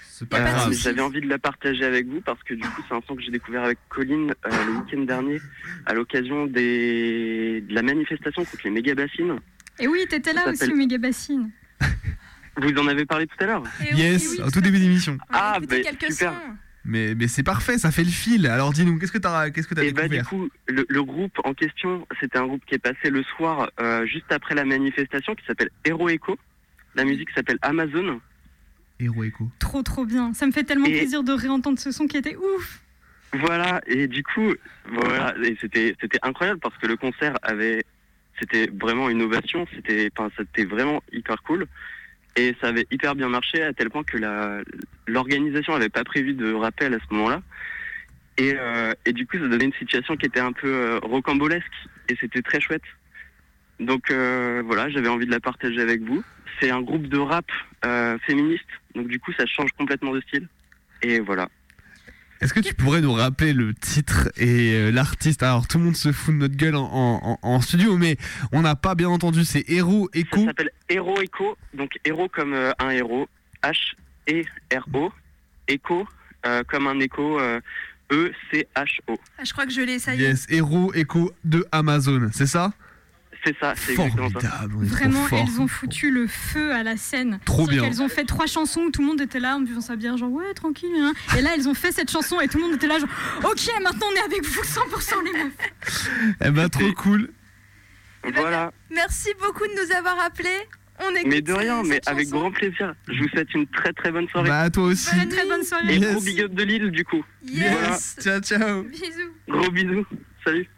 C'est pas grave. mais J'avais envie de la partager avec vous parce que du coup, c'est un son que j'ai découvert avec Colline euh, le week-end dernier à l'occasion des... de la manifestation contre les méga bassines. Et oui, t'étais là Ça aussi au méga bassine. Vous en avez parlé tout à l'heure Yes, au tout début d'émission. Ah, bah, super. Mais, mais c'est parfait, ça fait le fil. Alors dis-nous, qu'est-ce que t'as qu'est-ce que t'as Et bah du découvert coup, le, le groupe en question, c'était un groupe qui est passé le soir euh, juste après la manifestation qui s'appelle Hero Echo. La musique s'appelle Amazon. Hero Echo. Trop trop bien. Ça me fait tellement Et- plaisir de réentendre ce son qui était ouf. Voilà, et du coup, voilà, c'était incroyable parce que le concert avait, c'était vraiment une ovation, c'était, vraiment hyper cool, et ça avait hyper bien marché à tel point que l'organisation avait pas prévu de rappel à ce moment-là, et euh, et du coup, ça donnait une situation qui était un peu euh, rocambolesque, et c'était très chouette. Donc euh, voilà, j'avais envie de la partager avec vous. C'est un groupe de rap féministe, donc du coup, ça change complètement de style, et voilà. Est-ce que tu pourrais nous rappeler le titre et euh, l'artiste? Alors tout le monde se fout de notre gueule en, en- en studio, mais on n'a pas bien entendu. C'est Hero Echo. Ça s'appelle Hero Echo, donc héros comme euh, un héros, H-E-R-O, Echo euh, comme un écho, euh, E-C-H-O. Ah, je crois que je l'ai, ça y est. Yes, Hero Echo de Amazon, c'est ça? C'est ça, c'est exactement ça. Formidable, est Vraiment, fort. elles ont foutu le feu à la scène. Trop bien. qu'elles ont fait trois chansons où tout le monde était là en buvant sa bière, genre ouais, tranquille. hein. Et là, elles ont fait cette chanson et tout le monde était là, genre ok, maintenant on est avec vous 100% les meufs. Eh ben trop cool. Voilà. Merci beaucoup de nous avoir appelés. On écoute Mais de rien, mais avec grand plaisir. Je vous souhaite une très très bonne soirée. Bah à toi aussi. Très très bonne soirée. Et gros big up de Lille du coup. Yes. Ciao ciao. Bisous. Gros bisous. Salut.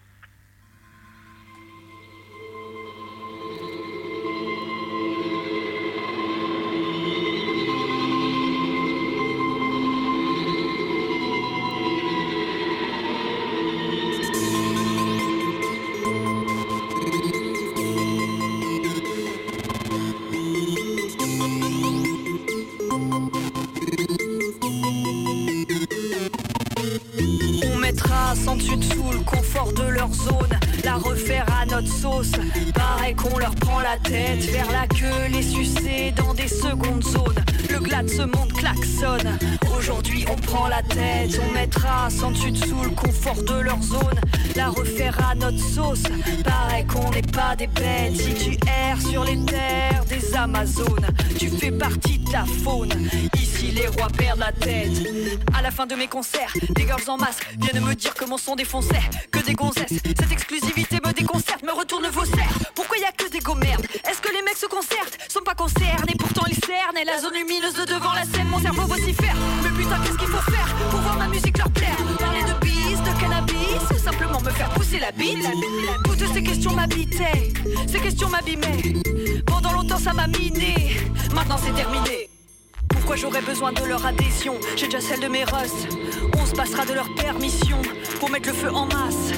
Aujourd'hui on prend la tête, on mettra sans dessus dessous le confort de leur zone, la refaire à notre sauce. Pareil qu'on n'est pas des bêtes, si tu erres sur les terres des Amazones, tu fais partie de la faune. Ici, les rois perdent la tête. À la fin de mes concerts, des girls en masse viennent me dire que mon son défonçait, que des gonzesses. Cette exclusivité me déconcerte, me retourne vos serres. Pourquoi y a que des go merdes Est-ce que les mecs se concertent Sont pas concernés, pourtant ils cernent. Et la zone lumineuse de devant la scène, mon cerveau vocifère. Mais putain, qu'est-ce qu'il faut faire pour voir ma musique leur plaire Parler de bise, de cannabis, ou simplement me faire pousser la bite Toutes ces questions m'habitaient, ces questions m'abîmaient. Pendant longtemps, ça m'a miné. Maintenant, c'est terminé. Pourquoi j'aurais besoin de leur adhésion J'ai déjà celle de mes russes. On se passera de leur permission pour mettre le feu en masse.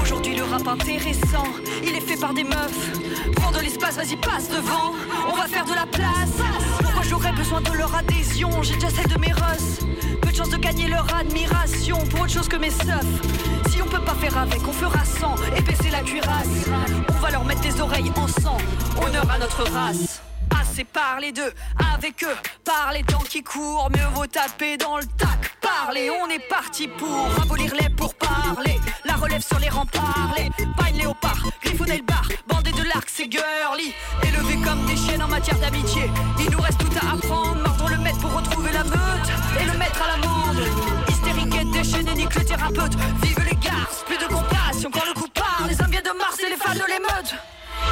Aujourd'hui, le rap intéressant, il est fait par des meufs. Prends de l'espace, vas-y, passe devant. On va faire de la place. Pourquoi j'aurais besoin de leur adhésion J'ai déjà celle de mes russes. Peu de chance de gagner leur admiration pour autre chose que mes seufs. Si on peut pas faire avec, on fera sans. Épaisser la cuirasse. On va leur mettre des oreilles en sang. Honneur à notre race. Assez parler d'eux, avec eux, par les temps qui courent, mieux vaut taper dans le tac. Parler, on est parti pour abolir les pour parler. Relève sur les remparts, les pagnes léopards, griffonner le bar, bandé de l'arc, c'est girly. Élevés comme des chiennes en matière d'amitié. Il nous reste tout à apprendre, mordons le maître pour retrouver la meute et le mettre à l'amende. Hystérique et déchaîné, nique le thérapeute. Vive les garces, plus de compassion quand le coup part. Les hommes viennent de Mars et les femmes de l'émeute.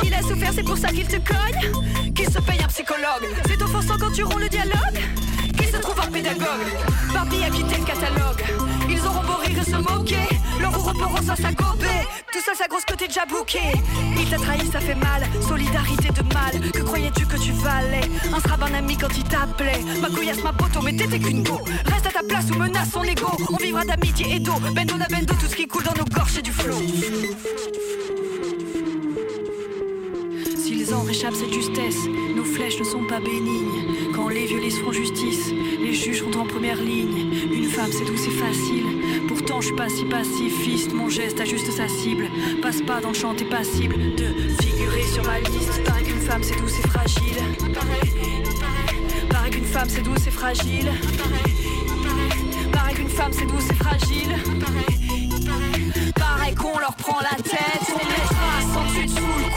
Il a souffert, c'est pour ça qu'il te cogne. Qu'il se paye un psychologue. C'est offensant quand tu roules le dialogue. Qu'il se trouve un pédagogue. Barbie a quitté le catalogue. Ils auront beau rire et se moquer. S'accoper. Tout ça, sa grosse côté déjà bouqué. Il t'a trahi, ça fait mal. Solidarité de mal. Que croyais-tu que tu valais? Un sera un ami quand il t'appelait. Ma couillasse, ma poteau, mais t'étais qu'une go. Reste à ta place ou menace son ego. On vivra d'amitié et d'eau. Bendo na bendo, tout ce qui coule dans nos gorges, c'est du flot. S'ils en réchappent cette justesse, nos flèches ne sont pas bénignes. Quand les violistes feront justice, les juges seront en première ligne. Une femme, c'est doux, c'est facile. Pourtant, je suis pas si pacifiste. Mon geste ajuste sa cible. Passe pas dans le champ, t'es passible de figurer sur ma liste. Pareil qu'une femme, c'est doux, c'est fragile. Pareil qu'une femme, c'est doux, c'est fragile. Pareil qu'une femme, c'est doux, c'est fragile. Pareil qu'on leur prend la tête, on mettra sans dessus dessous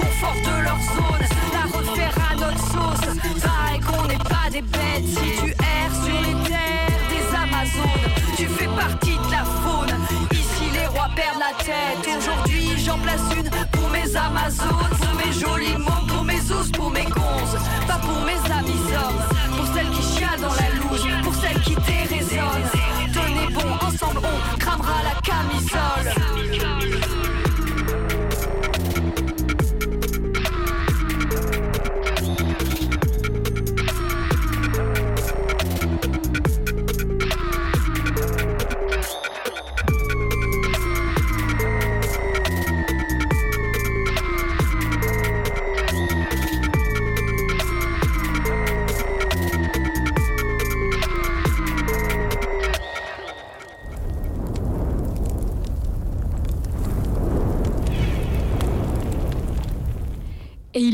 si tu erres sur les terres des Amazones. Tu fais partie de la faune, ici les rois perdent la tête. Aujourd'hui j'en place une pour mes Amazones, mes jolis mots, pour mes os, pour mes gonzes, pas pour mes amis hommes, pour celles qui chialent dans la louche, pour celles qui déraisonnent. Tenez bon, ensemble on cramera la camisole.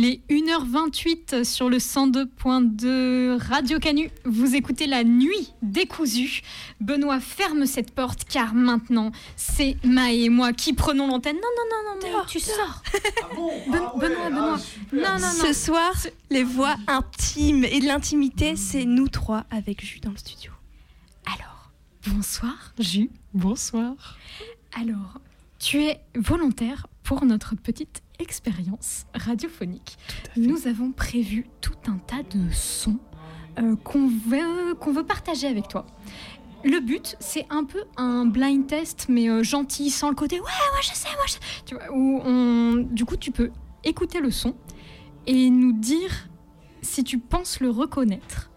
Est 1h28 sur le 102.2 Radio Canu. Vous écoutez la nuit décousue. Benoît ferme cette porte car maintenant c'est Maë et moi qui prenons l'antenne. Non, non, non, non, mais tu sors. Ben- Benoît, Benoît. Non, non, non. Ce soir, les voix intimes et de l'intimité, c'est nous trois avec Jus dans le studio. Alors, bonsoir, Jus. Bonsoir. Alors, tu es volontaire pour notre petite expérience radiophonique. Nous avons prévu tout un tas de sons euh, qu'on veut, qu'on veut partager avec toi. Le but, c'est un peu un blind test, mais euh, gentil, sans le côté ouais, ouais, je sais, moi, je sais. Tu vois, où on, du coup, tu peux écouter le son et nous dire si tu penses le reconnaître.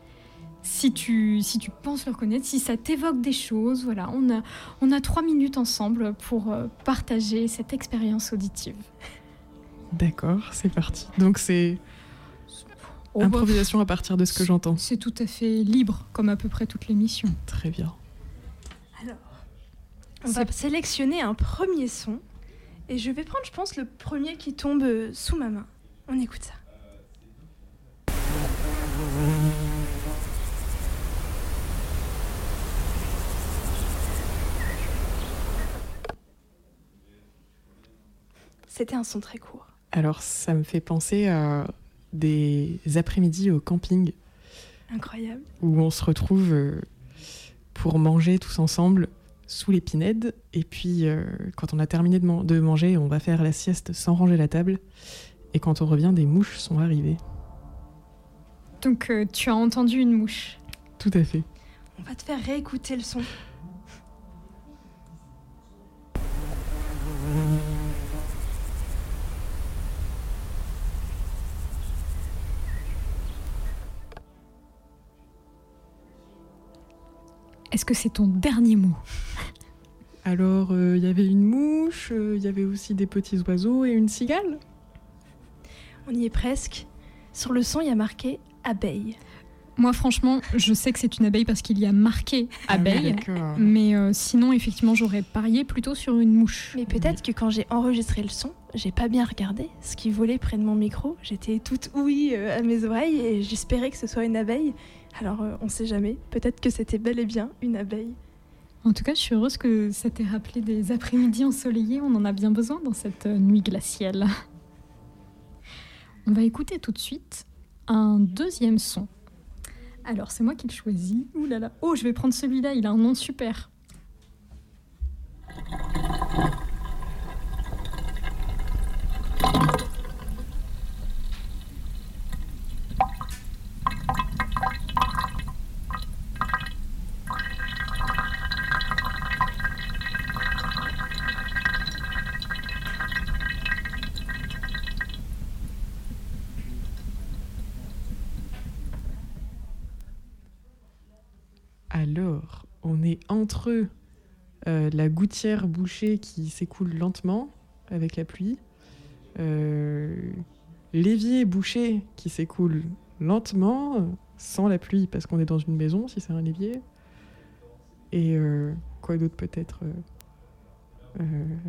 Si tu, si tu penses le reconnaître, si ça t'évoque des choses, voilà, on a, on a trois minutes ensemble pour euh, partager cette expérience auditive. D'accord, c'est parti. Donc c'est Oh, bah, improvisation à partir de ce que j'entends. C'est tout à fait libre, comme à peu près toute l'émission. Très bien. Alors, on va sélectionner un premier son. Et je vais prendre, je pense, le premier qui tombe euh, sous ma main. On écoute ça. C'était un son très court. Alors ça me fait penser à des après-midi au camping Incroyable. où on se retrouve euh, pour manger tous ensemble sous les pinèdes. Et puis, euh, quand on a terminé de, man- de manger, on va faire la sieste sans ranger la table. Et quand on revient, des mouches sont arrivées. Donc euh, tu as entendu une mouche. Tout à fait. On va te faire réécouter le son. Est-ce que c'est ton dernier mot? Alors, euh, il y avait une mouche, euh, il y avait aussi des petits oiseaux et une cigale. On y est presque. Sur le son, il y a marqué abeille. Moi, franchement, je sais que c'est une abeille parce qu'il y a marqué Ah oui, abeille. mais euh, sinon, effectivement, j'aurais parié plutôt sur une mouche. Mais peut-être que quand j'ai enregistré le son, j'ai pas bien regardé ce qui volait près de mon micro. J'étais toute ouïe euh, à mes oreilles et j'espérais que ce soit une abeille. Alors euh, on sait jamais. Peut-être que c'était bel et bien une abeille. En tout cas, je suis heureuse que ça t'ait rappelé des après-midi ensoleillés. On en a bien besoin dans cette euh, nuit glaciale. On va écouter tout de suite un deuxième son. Alors, c'est moi qui le choisis. Ouh là là. Oh, je vais prendre celui-là. Il a un nom super. Alors, entre euh, la gouttière bouchée qui s'écoule lentement avec la pluie, euh, l'évier bouché qui s'écoule lentement, sans la pluie parce qu'on est dans une maison si c'est un évier, et euh, quoi d'autre peut-être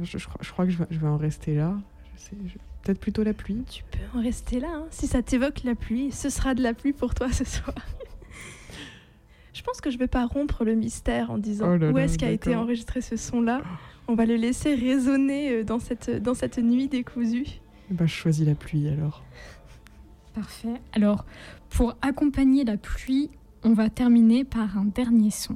je, crois, que je vais, en rester là. Peut-être plutôt la pluie. Tu peux en rester là. hein. Si ça t'évoque la pluie, ce sera de la pluie pour toi ce soir. Je pense que je vais pas rompre le mystère en disant Oh là où est-ce qu'a été enregistré ce son-là. On va le laisser résonner euh, dans cette, dans cette nuit décousue. Ben, je choisis la pluie alors. Parfait. Alors, pour accompagner la pluie, on va terminer par un dernier son.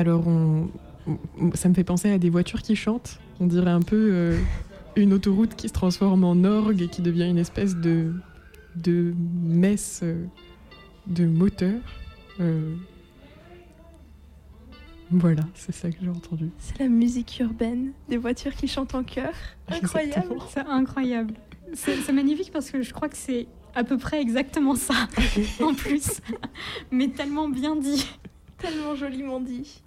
Alors, on, on- ça me fait penser à des voitures qui chantent. On dirait un peu euh, une autoroute qui se transforme en orgue et qui devient une espèce de, de messe euh, de moteur. Euh, voilà, c'est ça que j'ai entendu. C'est la musique urbaine des voitures qui chantent en chœur. Incroyable. C'est incroyable. C'est magnifique parce que je crois que c'est à peu près exactement ça, [laughs] en plus. Mais tellement bien dit. Tellement joliment dit.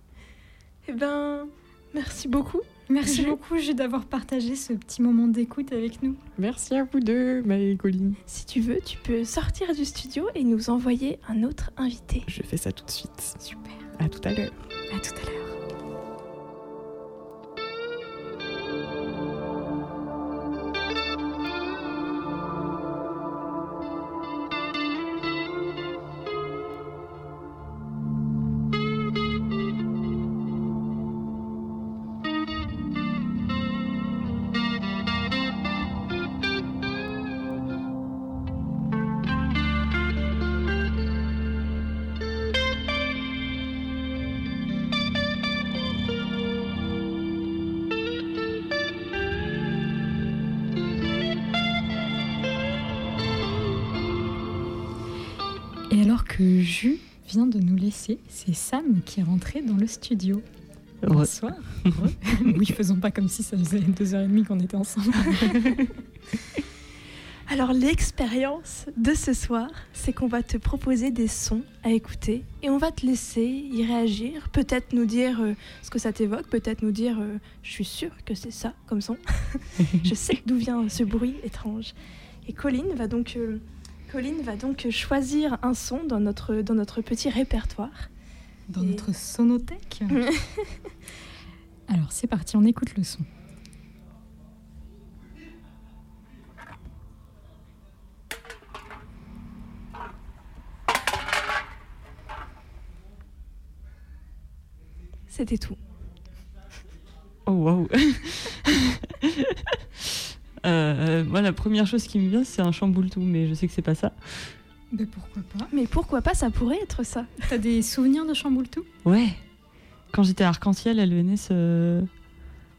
Eh ben, merci beaucoup. Merci beaucoup, Jules, d'avoir partagé ce petit moment d'écoute avec nous. Merci à vous deux, Maë et Colline. Si tu veux, tu peux sortir du studio et nous envoyer un autre invité. Je fais ça tout de suite. Super. À tout à l'heure. À tout à l'heure. Que Jus vient de nous laisser. C'est Sam qui est rentré dans le studio. Heureux. Bonsoir. Heureux. [laughs] oui, faisons pas comme si ça faisait deux heures et demie qu'on était ensemble. [laughs] Alors l'expérience de ce soir, c'est qu'on va te proposer des sons à écouter et on va te laisser y réagir, peut-être nous dire euh, ce que ça t'évoque, peut-être nous dire euh, je suis sûre que c'est ça comme son. [laughs] je sais d'où vient ce bruit étrange. Et Colline va donc euh, Colline va donc choisir un son dans notre dans notre petit répertoire. Dans notre sonothèque. [laughs] Alors c'est parti, on écoute le son. C'était tout. Oh waouh [laughs] Euh, Moi, la première chose qui me vient, c'est un chamboule-tout, mais je sais que c'est pas ça. Mais pourquoi pas Mais pourquoi pas Ça pourrait être ça. T'as des souvenirs de Chamboule-tout? Ouais. Quand j'étais à Arc-en-Ciel à l'ENS, euh,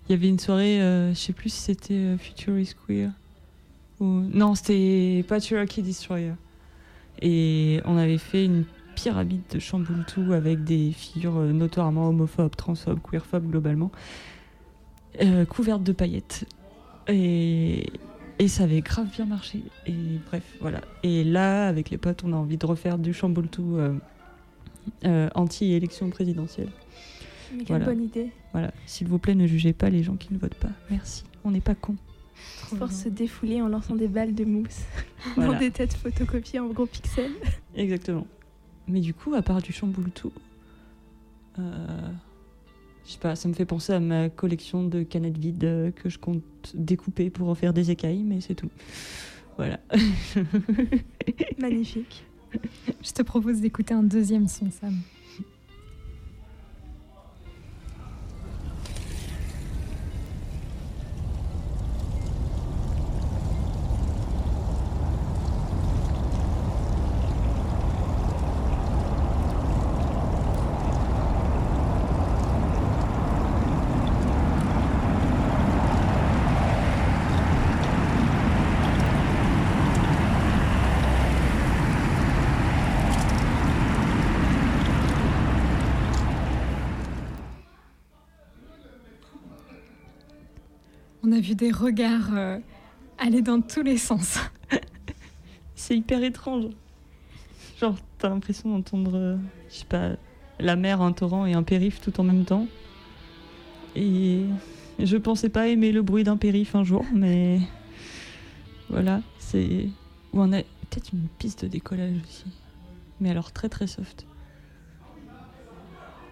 il y avait une soirée, euh, je sais plus si c'était euh, Future is Queer. Ou... Non, c'était Patriarchy Destroyer. Et on avait fait une pyramide de chamboule-tout avec des figures euh, notoirement homophobes, transphobes, queerphobes globalement, euh, couvertes de paillettes. Et, et ça avait grave bien marché. Et bref, voilà. Et là, avec les potes, on a envie de refaire du chamboule-tout euh, euh, anti-élection présidentielle. Mais quelle Voilà. bonne idée. Voilà, s'il vous plaît, ne jugez pas les gens qui ne votent pas. Merci, on n'est pas cons. Pour se défouler en lançant des balles de mousse [laughs] dans des têtes photocopiées en gros pixels. Exactement. Mais du coup, à part du chamboule tout, euh, je sais pas, ça me fait penser à ma collection de canettes vides euh, que je compte découper pour en faire des écailles, mais c'est tout. Voilà. [laughs] Magnifique. Je te propose d'écouter un deuxième son, Sam. On a vu des regards euh, aller dans tous les sens. [laughs] c'est hyper étrange. Genre, t'as l'impression d'entendre, euh, je sais pas, la mer, un torrent et un périph tout en même temps. Et je pensais pas aimer le bruit d'un périph un jour, mais [laughs] voilà, c'est. Ou on a peut-être une piste de décollage aussi. Mais alors très très soft.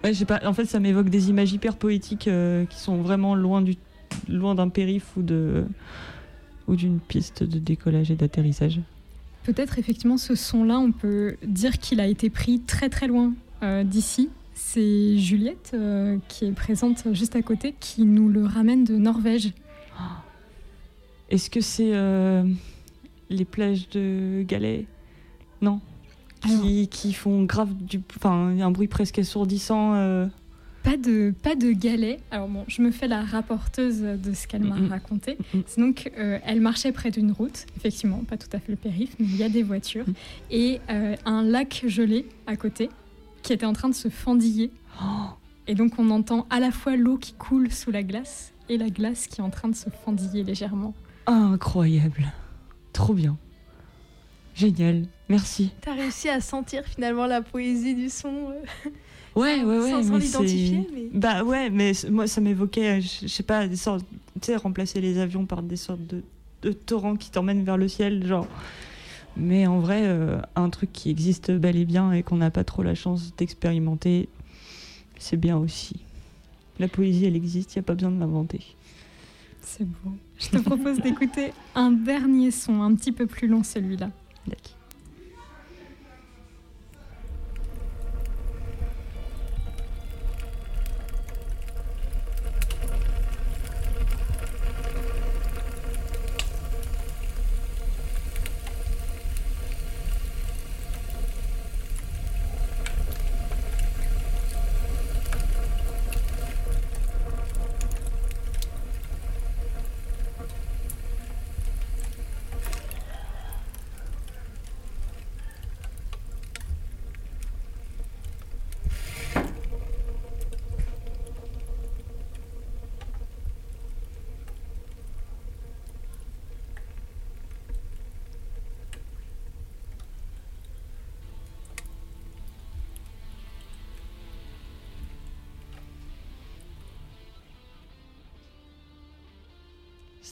Ouais, pas, en fait ça m'évoque des images hyper poétiques euh, qui sont vraiment loin du loin d'un périph ou de ou d'une piste de décollage et d'atterrissage. Peut-être effectivement ce son-là, on peut dire qu'il a été pris très très loin euh, d'ici. C'est Juliette euh, qui est présente juste à côté qui nous le ramène de Norvège. [gasps] Est-ce que c'est euh, les plages de Galets Non. Qui, qui font grave du, enfin, un bruit presque assourdissant. Euh. Pas de, pas de galets. Alors bon, je me fais la rapporteuse de ce qu'elle m'a Mhm. raconté. C'est donc, euh, elle marchait près d'une route, effectivement, pas tout à fait le périph', mais il y a des voitures, et euh, un lac gelé à côté qui était en train de se fendiller. Et donc on entend à la fois l'eau qui coule sous la glace et la glace qui est en train de se fendiller légèrement. Incroyable. Trop bien. Génial. Merci. T'as réussi à sentir finalement la poésie du son. [laughs] Ouais, ouais, ouais. Sans- l'identifier, c'est- mais- Bah ouais, mais moi ça m'évoquait, euh, je je sais pas, des sortes, tu sais, remplacer les avions par des sortes de, de torrents qui t'emmènent vers le ciel, genre. Mais en vrai, euh, un truc qui existe bel et bien et qu'on n'a pas trop la chance d'expérimenter, c'est bien aussi. La poésie, elle existe, il n'y a pas besoin de l'inventer. C'est beau. Je te propose d'écouter un dernier son, un petit peu plus long celui-là. D'accord.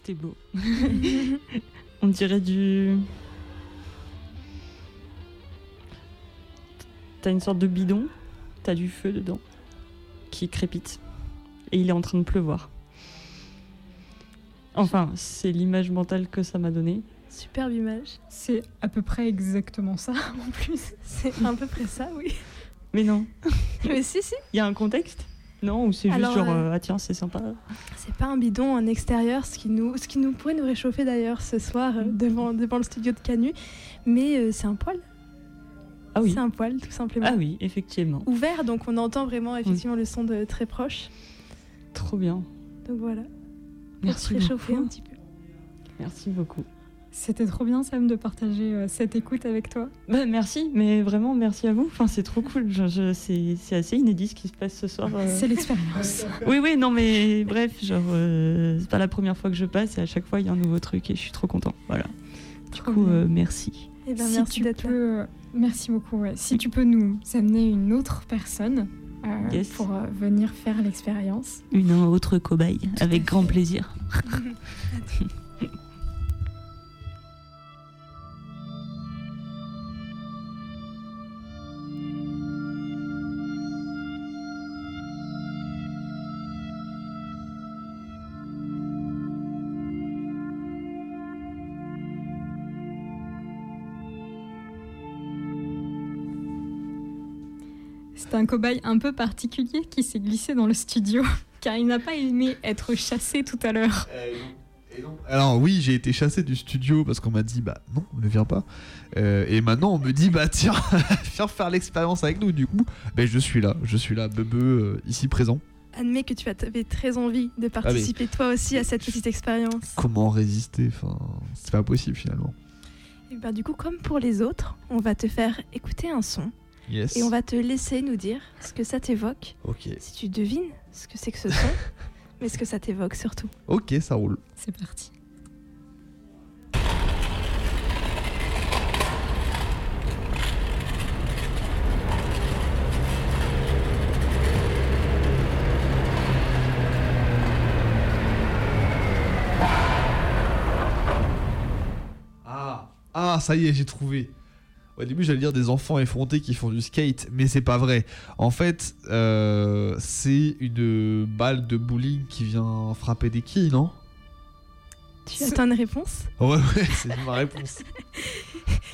C'était beau. [laughs] On dirait du. T'as une sorte de bidon, t'as du feu dedans qui crépite. Et il est en train de pleuvoir. Enfin, c'est l'image mentale que ça m'a donnée. Superbe image. C'est à peu près exactement ça en plus. C'est à peu près ça, oui. Mais non. [laughs] Mais si, si. Il y a un contexte? Non Ou c'est juste Alors, genre, euh, euh, ah tiens, c'est sympa. C'est pas un bidon en extérieur, ce qui nous, ce qui nous pourrait nous réchauffer d'ailleurs ce soir euh, devant, devant le studio de Canu. Mais euh, c'est un poil. Ah oui. C'est un poil, tout simplement. Ah oui, effectivement. Ouvert, donc on entend vraiment effectivement le son de très proche. Trop bien. Donc voilà. Merci Pour se réchauffer beaucoup. un petit peu. Merci beaucoup. C'était trop bien, Sam, de partager euh, cette écoute avec toi. Bah, merci, mais vraiment merci à vous. Enfin, c'est trop cool. Je, je- c'est, c'est assez inédit ce qui se passe ce soir. euh. C'est l'expérience. [laughs] Oui, oui, non, mais bref, genre, euh, c'est pas la première fois que je passe et à chaque fois il y a un nouveau truc et je suis trop content. Voilà. Du Trop coup, euh, merci. Eh ben, si merci d'être peux, euh, merci beaucoup. ouais. Si tu peux nous amener une autre personne euh, Yes. pour euh, venir faire l'expérience. Une autre cobaye, avec grand plaisir. [laughs] C'est un cobaye un peu particulier qui s'est glissé dans le studio, [laughs] car il n'a pas aimé être chassé tout à l'heure. Alors oui, j'ai été chassé du studio parce qu'on m'a dit bah non, ne viens pas. Euh, et maintenant on me dit bah tiens, [laughs] viens faire l'expérience avec nous. Du coup, ben je suis là, je suis là, bebe euh, ici présent. Admets que tu avais très envie de participer toi aussi à cette petite expérience. Comment résister Enfin, c'est pas possible finalement. Et ben, du coup, comme pour les autres, on va te faire écouter un son. Yes. Et on va te laisser nous dire ce que ça t'évoque. Ok. Si tu devines ce que c'est que ce son, [laughs] mais ce que ça t'évoque surtout. Ok, ça roule. C'est parti. Ah, ah, ça y est, j'ai trouvé. Au début, j'allais dire des enfants effrontés qui font du skate, mais c'est pas vrai. En fait, euh, c'est une balle de bowling qui vient frapper des quilles, non? Tu attends une réponse Ouais, ouais, c'est ma réponse. [laughs]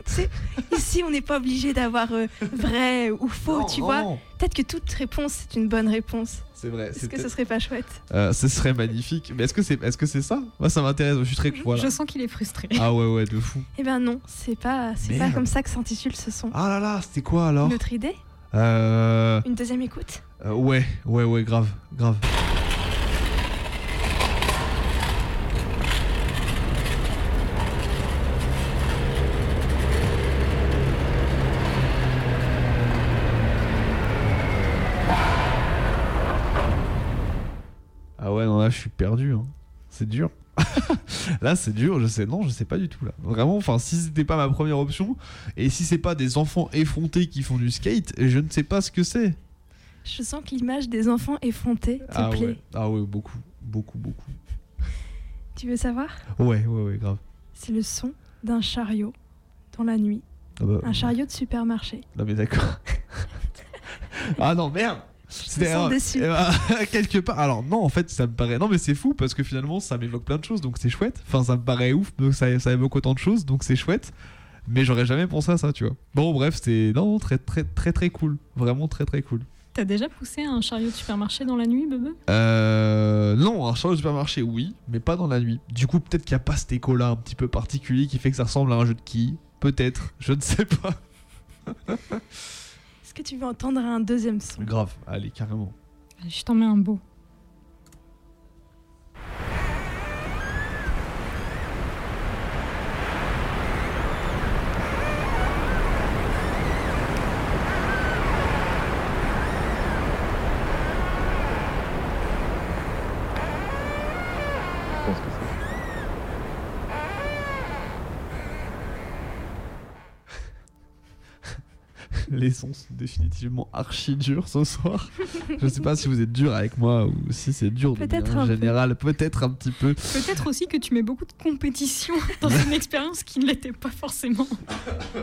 Tu sais, ici, on n'est pas obligé d'avoir euh, vrai ou faux, Non, tu non, vois. non. Peut-être que toute réponse, c'est une bonne réponse. C'est vrai. Est-ce c'est que ce serait pas chouette Euh, ce serait magnifique. Mais est-ce que c'est est-ce que c'est ça? Moi, ça m'intéresse. Je suis très. Voilà. Je sens qu'il est frustré. Ah ouais, ouais, de fou. Eh ben non, c'est pas, c'est pas comme ça que s'intitule ce son. Ah là là, c'était quoi alors? Une autre idée? Euh, Une deuxième écoute? euh, ouais, ouais, ouais, grave, grave. Ah ouais, non, là, je suis perdu. hein. C'est dur. [laughs] là, c'est dur, je sais. Non, je sais pas du tout, là. Vraiment, enfin, si c'était pas ma première option, et si c'est pas des enfants effrontés qui font du skate, je ne sais pas ce que c'est. Je sens que l'image des enfants effrontés te Ah plaît. ouais, ah ouais, beaucoup, beaucoup, beaucoup. Tu veux savoir? Ouais, ouais, ouais, grave. C'est le son d'un chariot dans la nuit. Ah bah, Un chariot de supermarché. Non mais d'accord. [laughs] ah non merde. C'était [laughs] quelque part. Alors non, en fait, ça me paraît. Non mais c'est fou parce que finalement, ça m'évoque plein de choses, donc c'est chouette. Enfin, ça me paraît ouf, donc ça, ça évoque autant de choses, donc c'est chouette. Mais j'aurais jamais pensé à ça, tu vois. Bon, bref, c'est non très très très très cool, vraiment très très cool. T'as déjà poussé un chariot de supermarché dans la nuit, Bebe? Euh, non, un chariot de supermarché, oui, mais pas dans la nuit. Du coup, peut-être qu'il n'y a pas cet écho-là un petit peu particulier qui fait que ça ressemble à un jeu de quilles. Peut-être, je ne sais pas. [laughs] Est-ce que tu veux entendre un deuxième son? Grave, allez, carrément. Je t'en mets un beau. Les sons sont définitivement archi durs ce soir. Je sais pas si vous êtes dur avec moi ou si c'est dur Peut-être peu. générale. Peut-être un petit peu. Peut-être aussi que tu mets beaucoup de compétition [laughs] dans une expérience qui ne l'était pas forcément.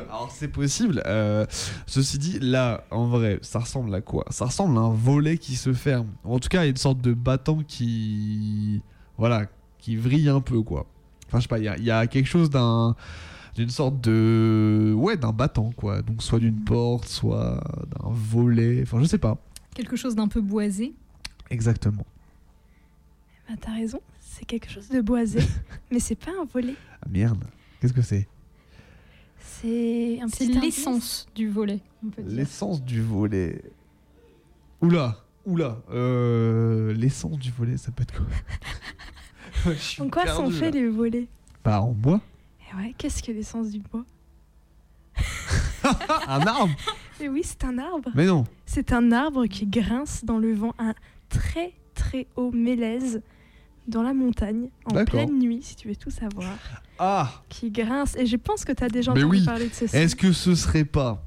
Alors c'est possible. Euh, ceci dit, là, en vrai, ça ressemble à quoi? Ça ressemble à un volet qui se ferme. En tout cas, à une sorte de battant qui, voilà, qui vrille un peu, quoi. Enfin, je sais pas. Il y a- il y, a quelque chose d'un, d'une sorte de, ouais, d'un battant, quoi. Donc soit d'une porte, soit d'un volet. Enfin, je sais pas Quelque chose d'un peu boisé. exactement. Bah, t'as raison, c'est quelque chose de boisé, [laughs] mais c'est pas un volet. Ah merde. Qu'est-ce que c'est? C'est un C'est petit l'essence du volet. L'essence du volet. Oula, oula. Euh, l'essence du volet, ça peut être quoi? [laughs] [laughs] En quoi sont faits les volets? Bah en bois. Ouais, qu'est-ce que l'essence du bois? [laughs] Un arbre Et oui, c'est un arbre. Mais non. C'est un arbre qui grince dans le vent, un très très haut mélèze dans la montagne, en pleine nuit, si tu veux tout savoir. Ah Qui grince. Et je pense que tu as déjà Mais entendu oui. parler de ce son. Est-ce que ce serait pas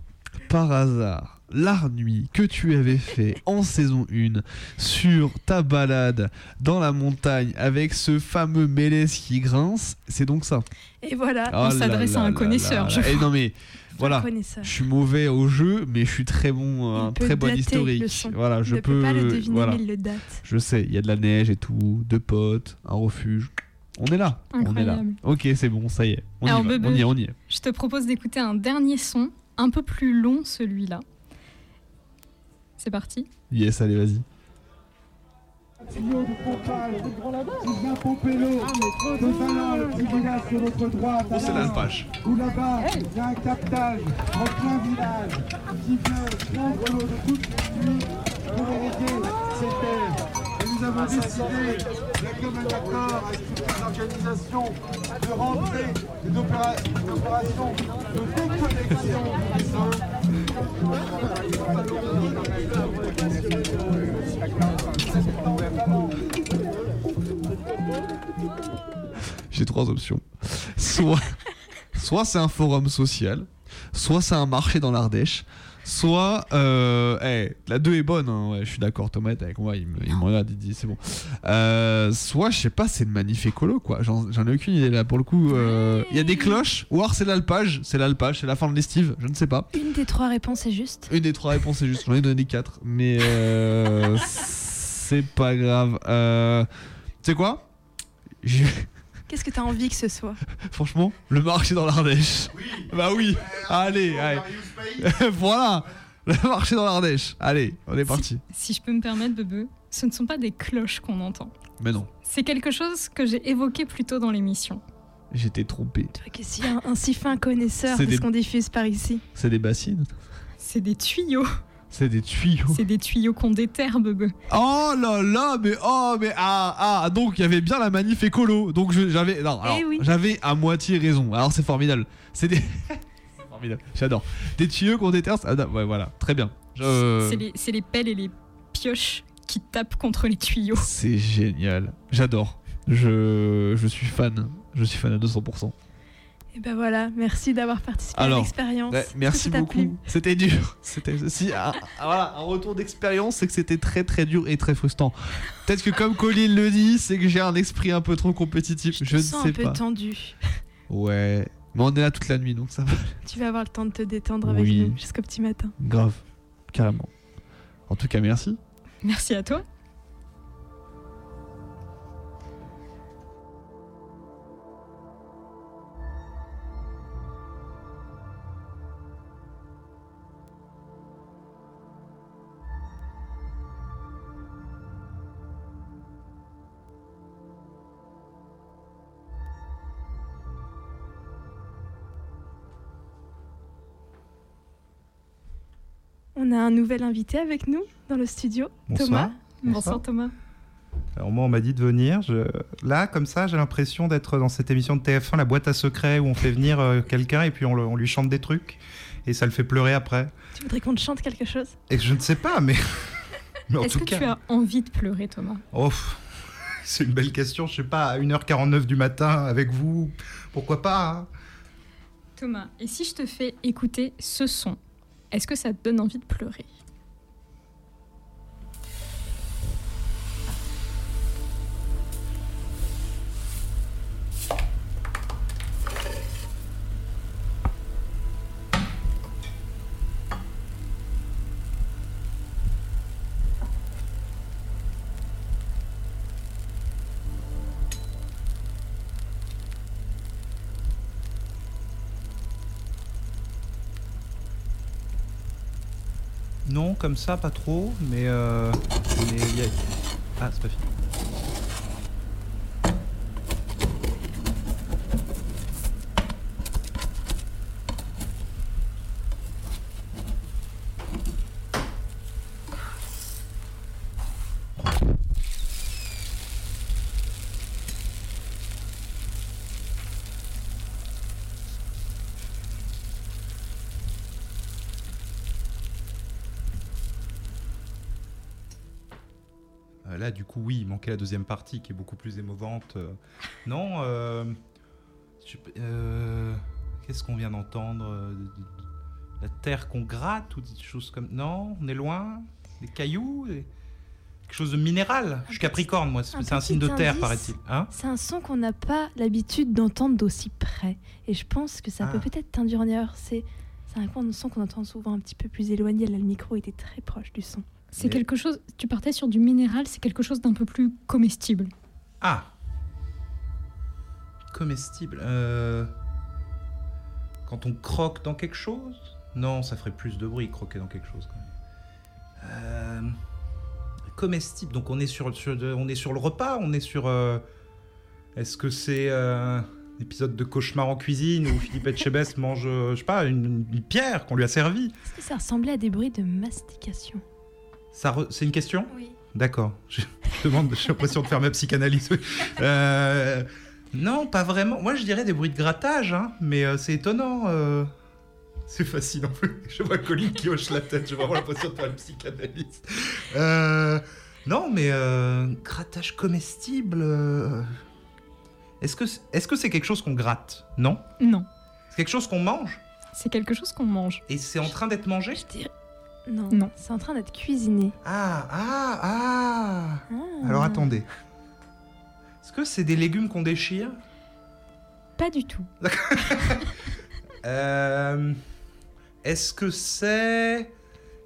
par hasard l'art nuit que tu avais fait en saison 1 sur ta balade dans la montagne avec ce fameux mélèze qui grince C'est donc ça. Et voilà. Oh là là là là je. Eh non mais voilà, connaisseur. je suis mauvais au jeu, mais je suis très bon, un très bon historique. Voilà, Il je ne peux. pas le deviner, voilà. mais il le date. Je sais, il y a de la neige et tout, deux potes, un refuge. On est là, on est là. Incroyable. Ok, c'est bon, ça y est. On Alors, y va, Bebe, on y est, on y est. Je te propose d'écouter un dernier son, un peu plus long celui-là. C'est parti. Yes, allez, vas-y. Tio Sylvain Pompello, sur notre droite. Oh, c'est l'alpage. Ou là-bas, il y a un captage en plein village qui vient prendre l'eau de toutes les pluies pour hériter ces terres. Nous avons décidé, de commun accord avec toutes les organisations, de rentrer une, opéra- une opération de déconnexion des J'ai trois options. Soit, soit c'est un forum social, soit c'est un marché dans l'Ardèche, soit. Euh, eh, la 2 est bonne, hein, ouais, je suis d'accord. Thomas avec moi, il me, il me regarde, il dit c'est bon. Euh, soit, je sais pas, c'est une manif écolo, quoi. J'en ai aucune idée là pour le coup. euh, Il y a des cloches, ou alors c'est l'alpage, c'est l'alpage, c'est la fin de l'estive, je ne sais pas. Une des trois réponses est juste. Une des trois réponses est juste, j'en ai donné quatre, mais [laughs] c'est pas grave. Tu sais quoi? Qu'est-ce que tu as envie que ce soit [laughs] Franchement, le marché dans l'Ardèche. Bah oui. Allez, allez. [laughs] voilà. Le marché dans l'Ardèche. Allez, on est parti. Si je peux me permettre, Bebe, ce ne sont pas des cloches qu'on entend. Mais non, C'est quelque chose que j'ai évoqué plus tôt dans l'émission. j'étais trompé. Toi qui es un, un si fin connaisseur de des- ce qu'on diffuse par ici. C'est des bassines. C'est des tuyaux. C'est des tuyaux. C'est des tuyaux qu'on déterre, Bebe. Oh là là, mais oh mais ah ah donc il y avait bien la manif écolo. Donc j'avais non, alors, Eh oui. j'avais à moitié raison. Alors c'est formidable. C'est des [laughs] C'est formidable. J'adore. Des tuyaux qu'on déterre. ah, ouais voilà, très bien. Je- C'est les, c'est les pelles et les pioches qui tapent contre les tuyaux. C'est génial. J'adore. Je, je suis fan. Je suis fan à 200%. Et ben voilà, merci d'avoir participé à l'expérience. ouais, merci beaucoup. C'était dur. [laughs] C'était si un, un- voilà, un retour d'expérience, c'est que c'était très très dur et très frustrant. Peut-être que comme Colin le dit, c'est que j'ai un esprit un peu trop compétitif. Je, ne sens sais un peu pas. tendu. Ouais. Mais on est là toute la nuit, donc ça va. Tu vas avoir le temps de te détendre avec Oui. nous jusqu'au petit matin. Grave. Carrément. En tout cas, merci. Merci à toi. On a un nouvel invité avec nous dans le studio. Bonsoir. Thomas. Bonsoir Thomas. Alors moi, on m'a dit de venir. Je... Là, comme ça, j'ai l'impression d'être dans cette émission de TF1, la boîte à secrets, où on fait venir euh, quelqu'un et puis on, le- on lui chante des trucs et ça le fait pleurer après. Tu voudrais qu'on te chante quelque chose? Et je ne sais pas, mais, [laughs] mais Est-ce que cas, tu as envie de pleurer, Thomas? Oh, [laughs] c'est une belle question. Je sais pas, à 1h49 du matin avec vous, pourquoi pas hein? Thomas, et si je te fais écouter ce son? Est-ce que ça te donne envie de pleurer? Comme ça, pas trop, mais. Euh, mais Ah, c'est pas fini. La deuxième partie qui est beaucoup plus émouvante. Euh, [laughs] non, euh, euh, qu'est-ce qu'on vient d'entendre de- de- La terre qu'on gratte ou des choses comme. Non, on est loin Des cailloux des- Quelque chose de minéral Je suis Capricorne, moi, c'est un signe de terre, paraît-il. Hein C'est un son qu'on n'a pas l'habitude d'entendre d'aussi près. Et je pense que ça Ah. peut peut-être t'induire. C'est c'est un son qu'on entend souvent un petit peu plus éloigné. Là, le micro était très proche du son. C'est quelque chose. Tu partais sur du minéral, c'est quelque chose d'un peu plus comestible. Ah Comestible. euh, Quand on croque dans quelque chose? Non, ça ferait plus de bruit croquer dans quelque chose quand même. Euh, Comestible. Donc on est sur, on est sur le repas, on est sur. euh, Est-ce que c'est euh, un épisode de cauchemar en cuisine où Philippe Etchebest [laughs] mange, je sais pas, une, une pierre qu'on lui a servie? Est-ce que ça ressemblait à des bruits de mastication? Re- C'est une question? Oui. D'accord. Je, [laughs] je demande, j'ai l'impression de faire ma psychanalyse. [laughs] Euh, non, pas vraiment. Moi, je dirais des bruits de grattage, hein, mais euh, c'est étonnant. euh. C'est fascinant. [laughs] Je vois Colline qui hoche la tête. J'ai vraiment l'impression de faire une psychanalyse. Euh, non, mais euh, grattage comestible. euh, Est-ce que c'est est-ce que c'est quelque chose qu'on gratte? Non? Non. C'est quelque chose qu'on mange? C'est quelque chose qu'on mange. Et c'est en train d'être mangé? Non. Non. C'est en train d'être cuisiné. Ah, ah, ah Ah. Alors attendez. Est-ce que c'est des légumes qu'on déchire? Pas du tout. [laughs] Euh, Est-ce que c'est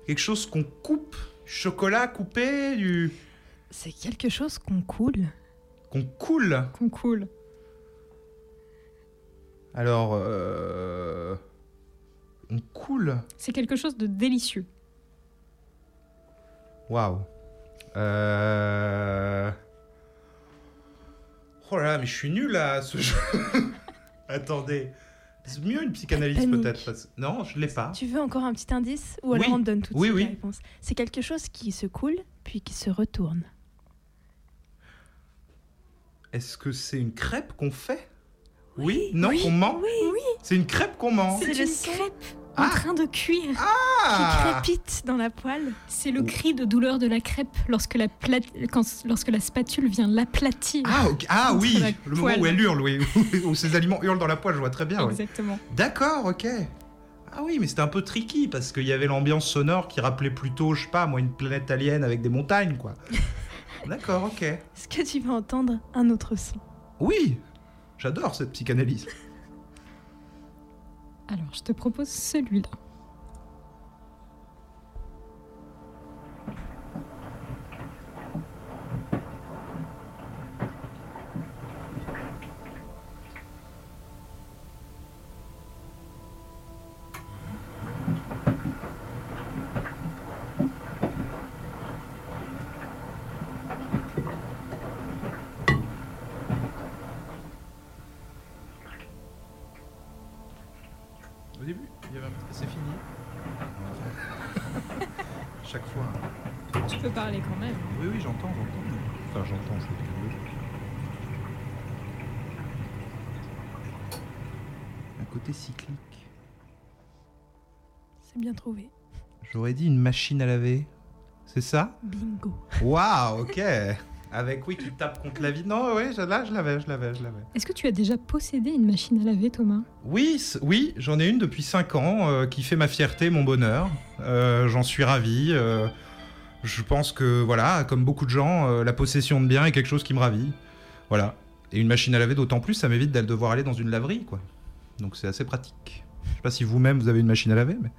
quelque chose qu'on coupe? Chocolat coupé du... C'est quelque chose qu'on coule. Qu'on coule? Qu'on coule. Alors... euh, On coule? C'est quelque chose de délicieux. Waouh. Euh... Oh là là, mais je suis nul à ce jeu. [laughs] Attendez. C'est mieux une psychanalyse peut-être. parce- Non, je l'ai pas. Tu veux encore un petit indice Ou alors Oui. on te donne tout de Oui, suite oui. la réponse C'est quelque chose qui se coule, puis qui se retourne. Est-ce que c'est une crêpe qu'on fait? Oui, Non, oui, qu'on mange Oui, C'est une crêpe qu'on mange C'est le son en train de cuire Ah qui crépite dans la poêle. C'est le cri de douleur de la crêpe lorsque la, plat- quand- lorsque la spatule vient l'aplatir. Ah, ah oui, le moment où elle hurle, oui, [laughs] où ces aliments hurlent dans la poêle, je vois très bien. oui. Exactement. D'accord, ok. Ah oui, mais c'était un peu tricky parce qu'il y avait l'ambiance sonore qui rappelait plutôt, je sais pas, moi, une planète alien avec des montagnes, quoi. [laughs] D'accord, ok. Est-ce que tu vas entendre un autre son? Oui, j'adore cette psychanalyse. Alors, je te propose celui-là. Bien trouvé. J'aurais dit une machine à laver. C'est ça? Bingo. Waouh, ok. Avec, oui, qui tape contre la vie. Non, je- là, je l'avais, je l'avais, je l'avais. Est-ce que tu as déjà possédé une machine à laver, Thomas? Oui, oui, j'en ai une depuis 5 ans euh, qui fait ma fierté, mon bonheur. Euh, j'en suis ravi. euh, je pense que, voilà, comme beaucoup de gens, la possession de biens est quelque chose qui me ravit. Voilà. Et une machine à laver, d'autant plus, ça m'évite d'aller devoir aller dans une laverie, quoi. Donc c'est assez pratique. Je sais pas si vous-même vous avez une machine à laver, mais.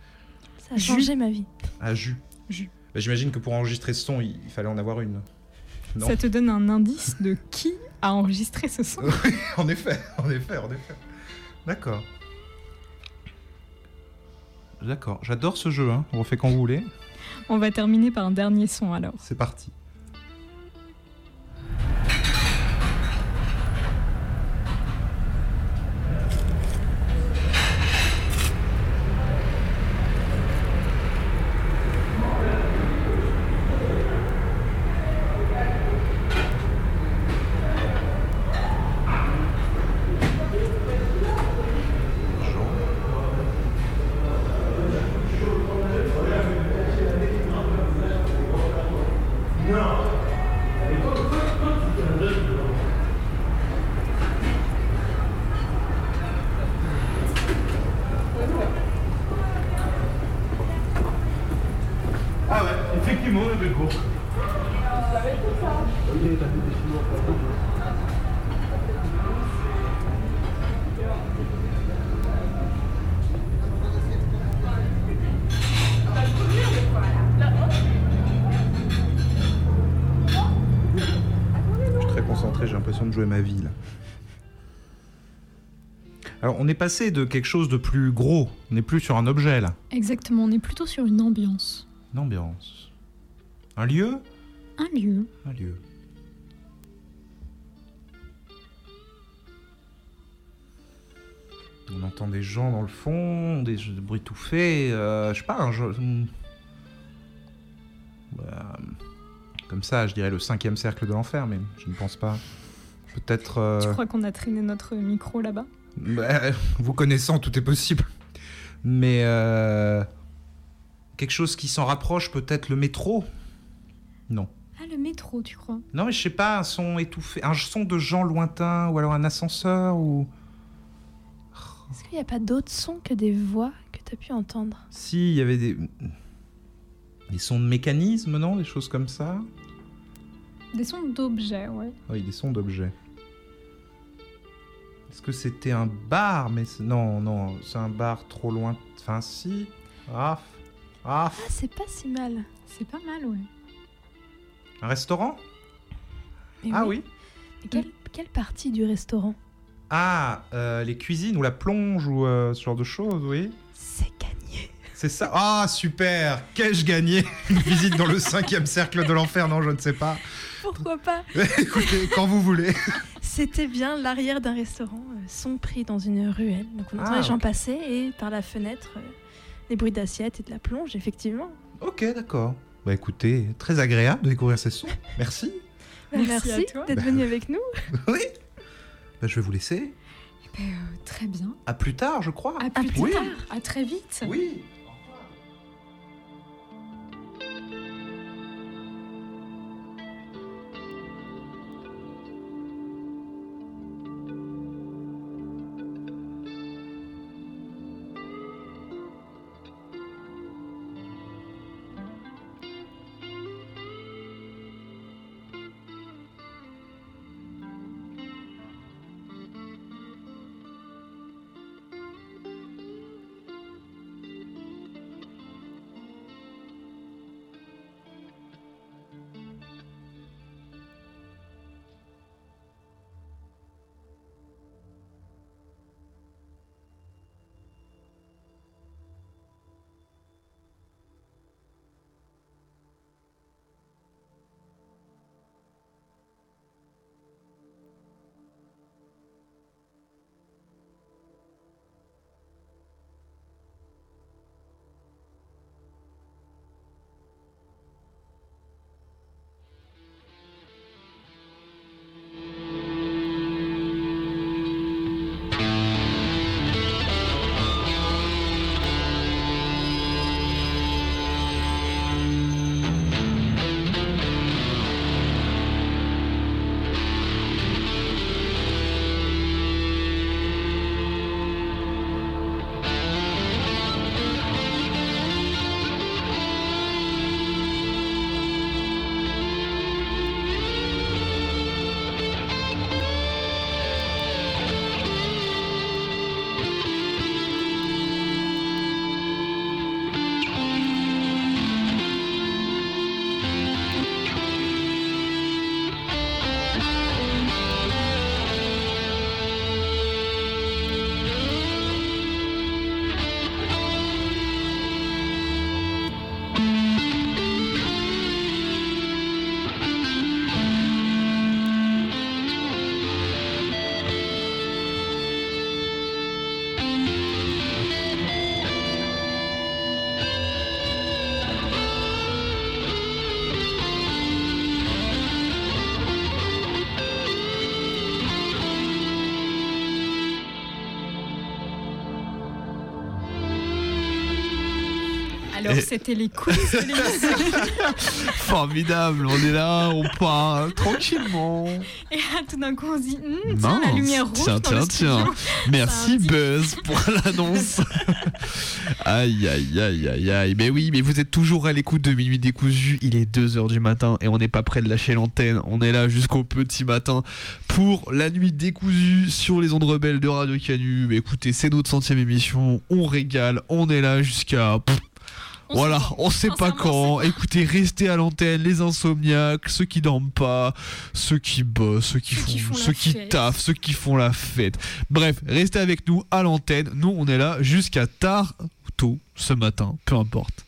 Ça a changé ma vie. À jus. Jus. Bah, J'imagine que pour enregistrer ce son, il, il fallait en avoir une. Non. Ça te donne un indice de qui a enregistré ce son [laughs] en effet, en effet, en effet. D'accord. D'accord, j'adore ce jeu, hein. on refait quand vous voulez. On va terminer par un dernier son alors. C'est parti. On est passé de quelque chose de plus gros, on n'est plus sur un objet là. Exactement, on est plutôt sur une ambiance. Une ambiance. Un lieu? Un lieu. Un lieu. On entend des gens dans le fond, des bruits tout faits, euh, je sais pas, un jeu- hmm. Bah, comme ça, je dirais le cinquième cercle de l'enfer, mais je ne pense pas. Peut-être. euh, Tu crois qu'on a traîné notre micro là-bas? Bah, vous connaissant, tout est possible. Mais euh, quelque chose qui s'en rapproche, peut-être le métro? Non. Ah, le métro, tu crois? Non, mais je sais pas, un son étouffé, un son de gens lointains, ou alors un ascenseur, ou. Est-ce qu'il n'y a pas d'autres sons que des voix que tu as pu entendre? Si, il y avait des. Des sons de mécanisme, non? Des choses comme ça Des sons d'objets, ouais. Oui, des sons d'objets. Est-ce que c'était un bar Mais non, non, c'est un bar trop loin. Enfin, si. Ah, ah, Ah, c'est pas si mal. C'est pas mal, ouais. un restaurant? Mais Ah oui. Quelle, quelle partie du restaurant? Ah, euh, les cuisines ou la plonge ou euh, ce genre de choses, oui. C'est gagné. C'est ça. Ah, super Qu'ai-je gagné? Une visite dans le cinquième cercle de l'enfer Non, je ne sais pas. Pourquoi pas? [laughs] Écoutez, quand vous voulez. [laughs] C'était bien l'arrière d'un restaurant, euh, son pris dans une ruelle. Donc on entend Ah, les gens ok. passer et par la fenêtre, euh, les bruits d'assiettes et de la plonge, effectivement. Ok, d'accord. Bah écoutez, très agréable de découvrir ces sons. Merci. Bah, Merci Merci, à toi. d'être venu avec nous. [laughs] oui. Bah, je vais vous laisser. Ben, euh, très bien. À plus tard, je crois. À plus oui. tard, à très vite. Oui. Alors, Et- c'était les coulisses de l'émission. [laughs] Formidable, on est là, on parle tranquillement. Et là, tout d'un coup, on se dit, Hum, tiens, la lumière rouge Tiens, dans tiens, le tiens. Merci Buzz pour [laughs] l'annonce. aïe, aïe, aïe, aïe, aïe. Mais oui, mais vous êtes toujours à l'écoute de Minuit Décousu. Il est 2h du matin et on n'est pas prêt de lâcher l'antenne. On est là jusqu'au petit matin pour la nuit décousue sur les ondes rebelles de Radio Canu. Mais écoutez, c'est notre centième émission. On régale. On est là jusqu'à. Voilà, on sait pas quand. Écoutez, restez à l'antenne, les insomniaques, ceux qui dorment pas, ceux qui bossent, ceux qui font, ceux qui fête. taffent, ceux qui font la fête. Bref, restez avec nous à l'antenne. Nous, on est là jusqu'à tard ou tôt ce matin, peu importe.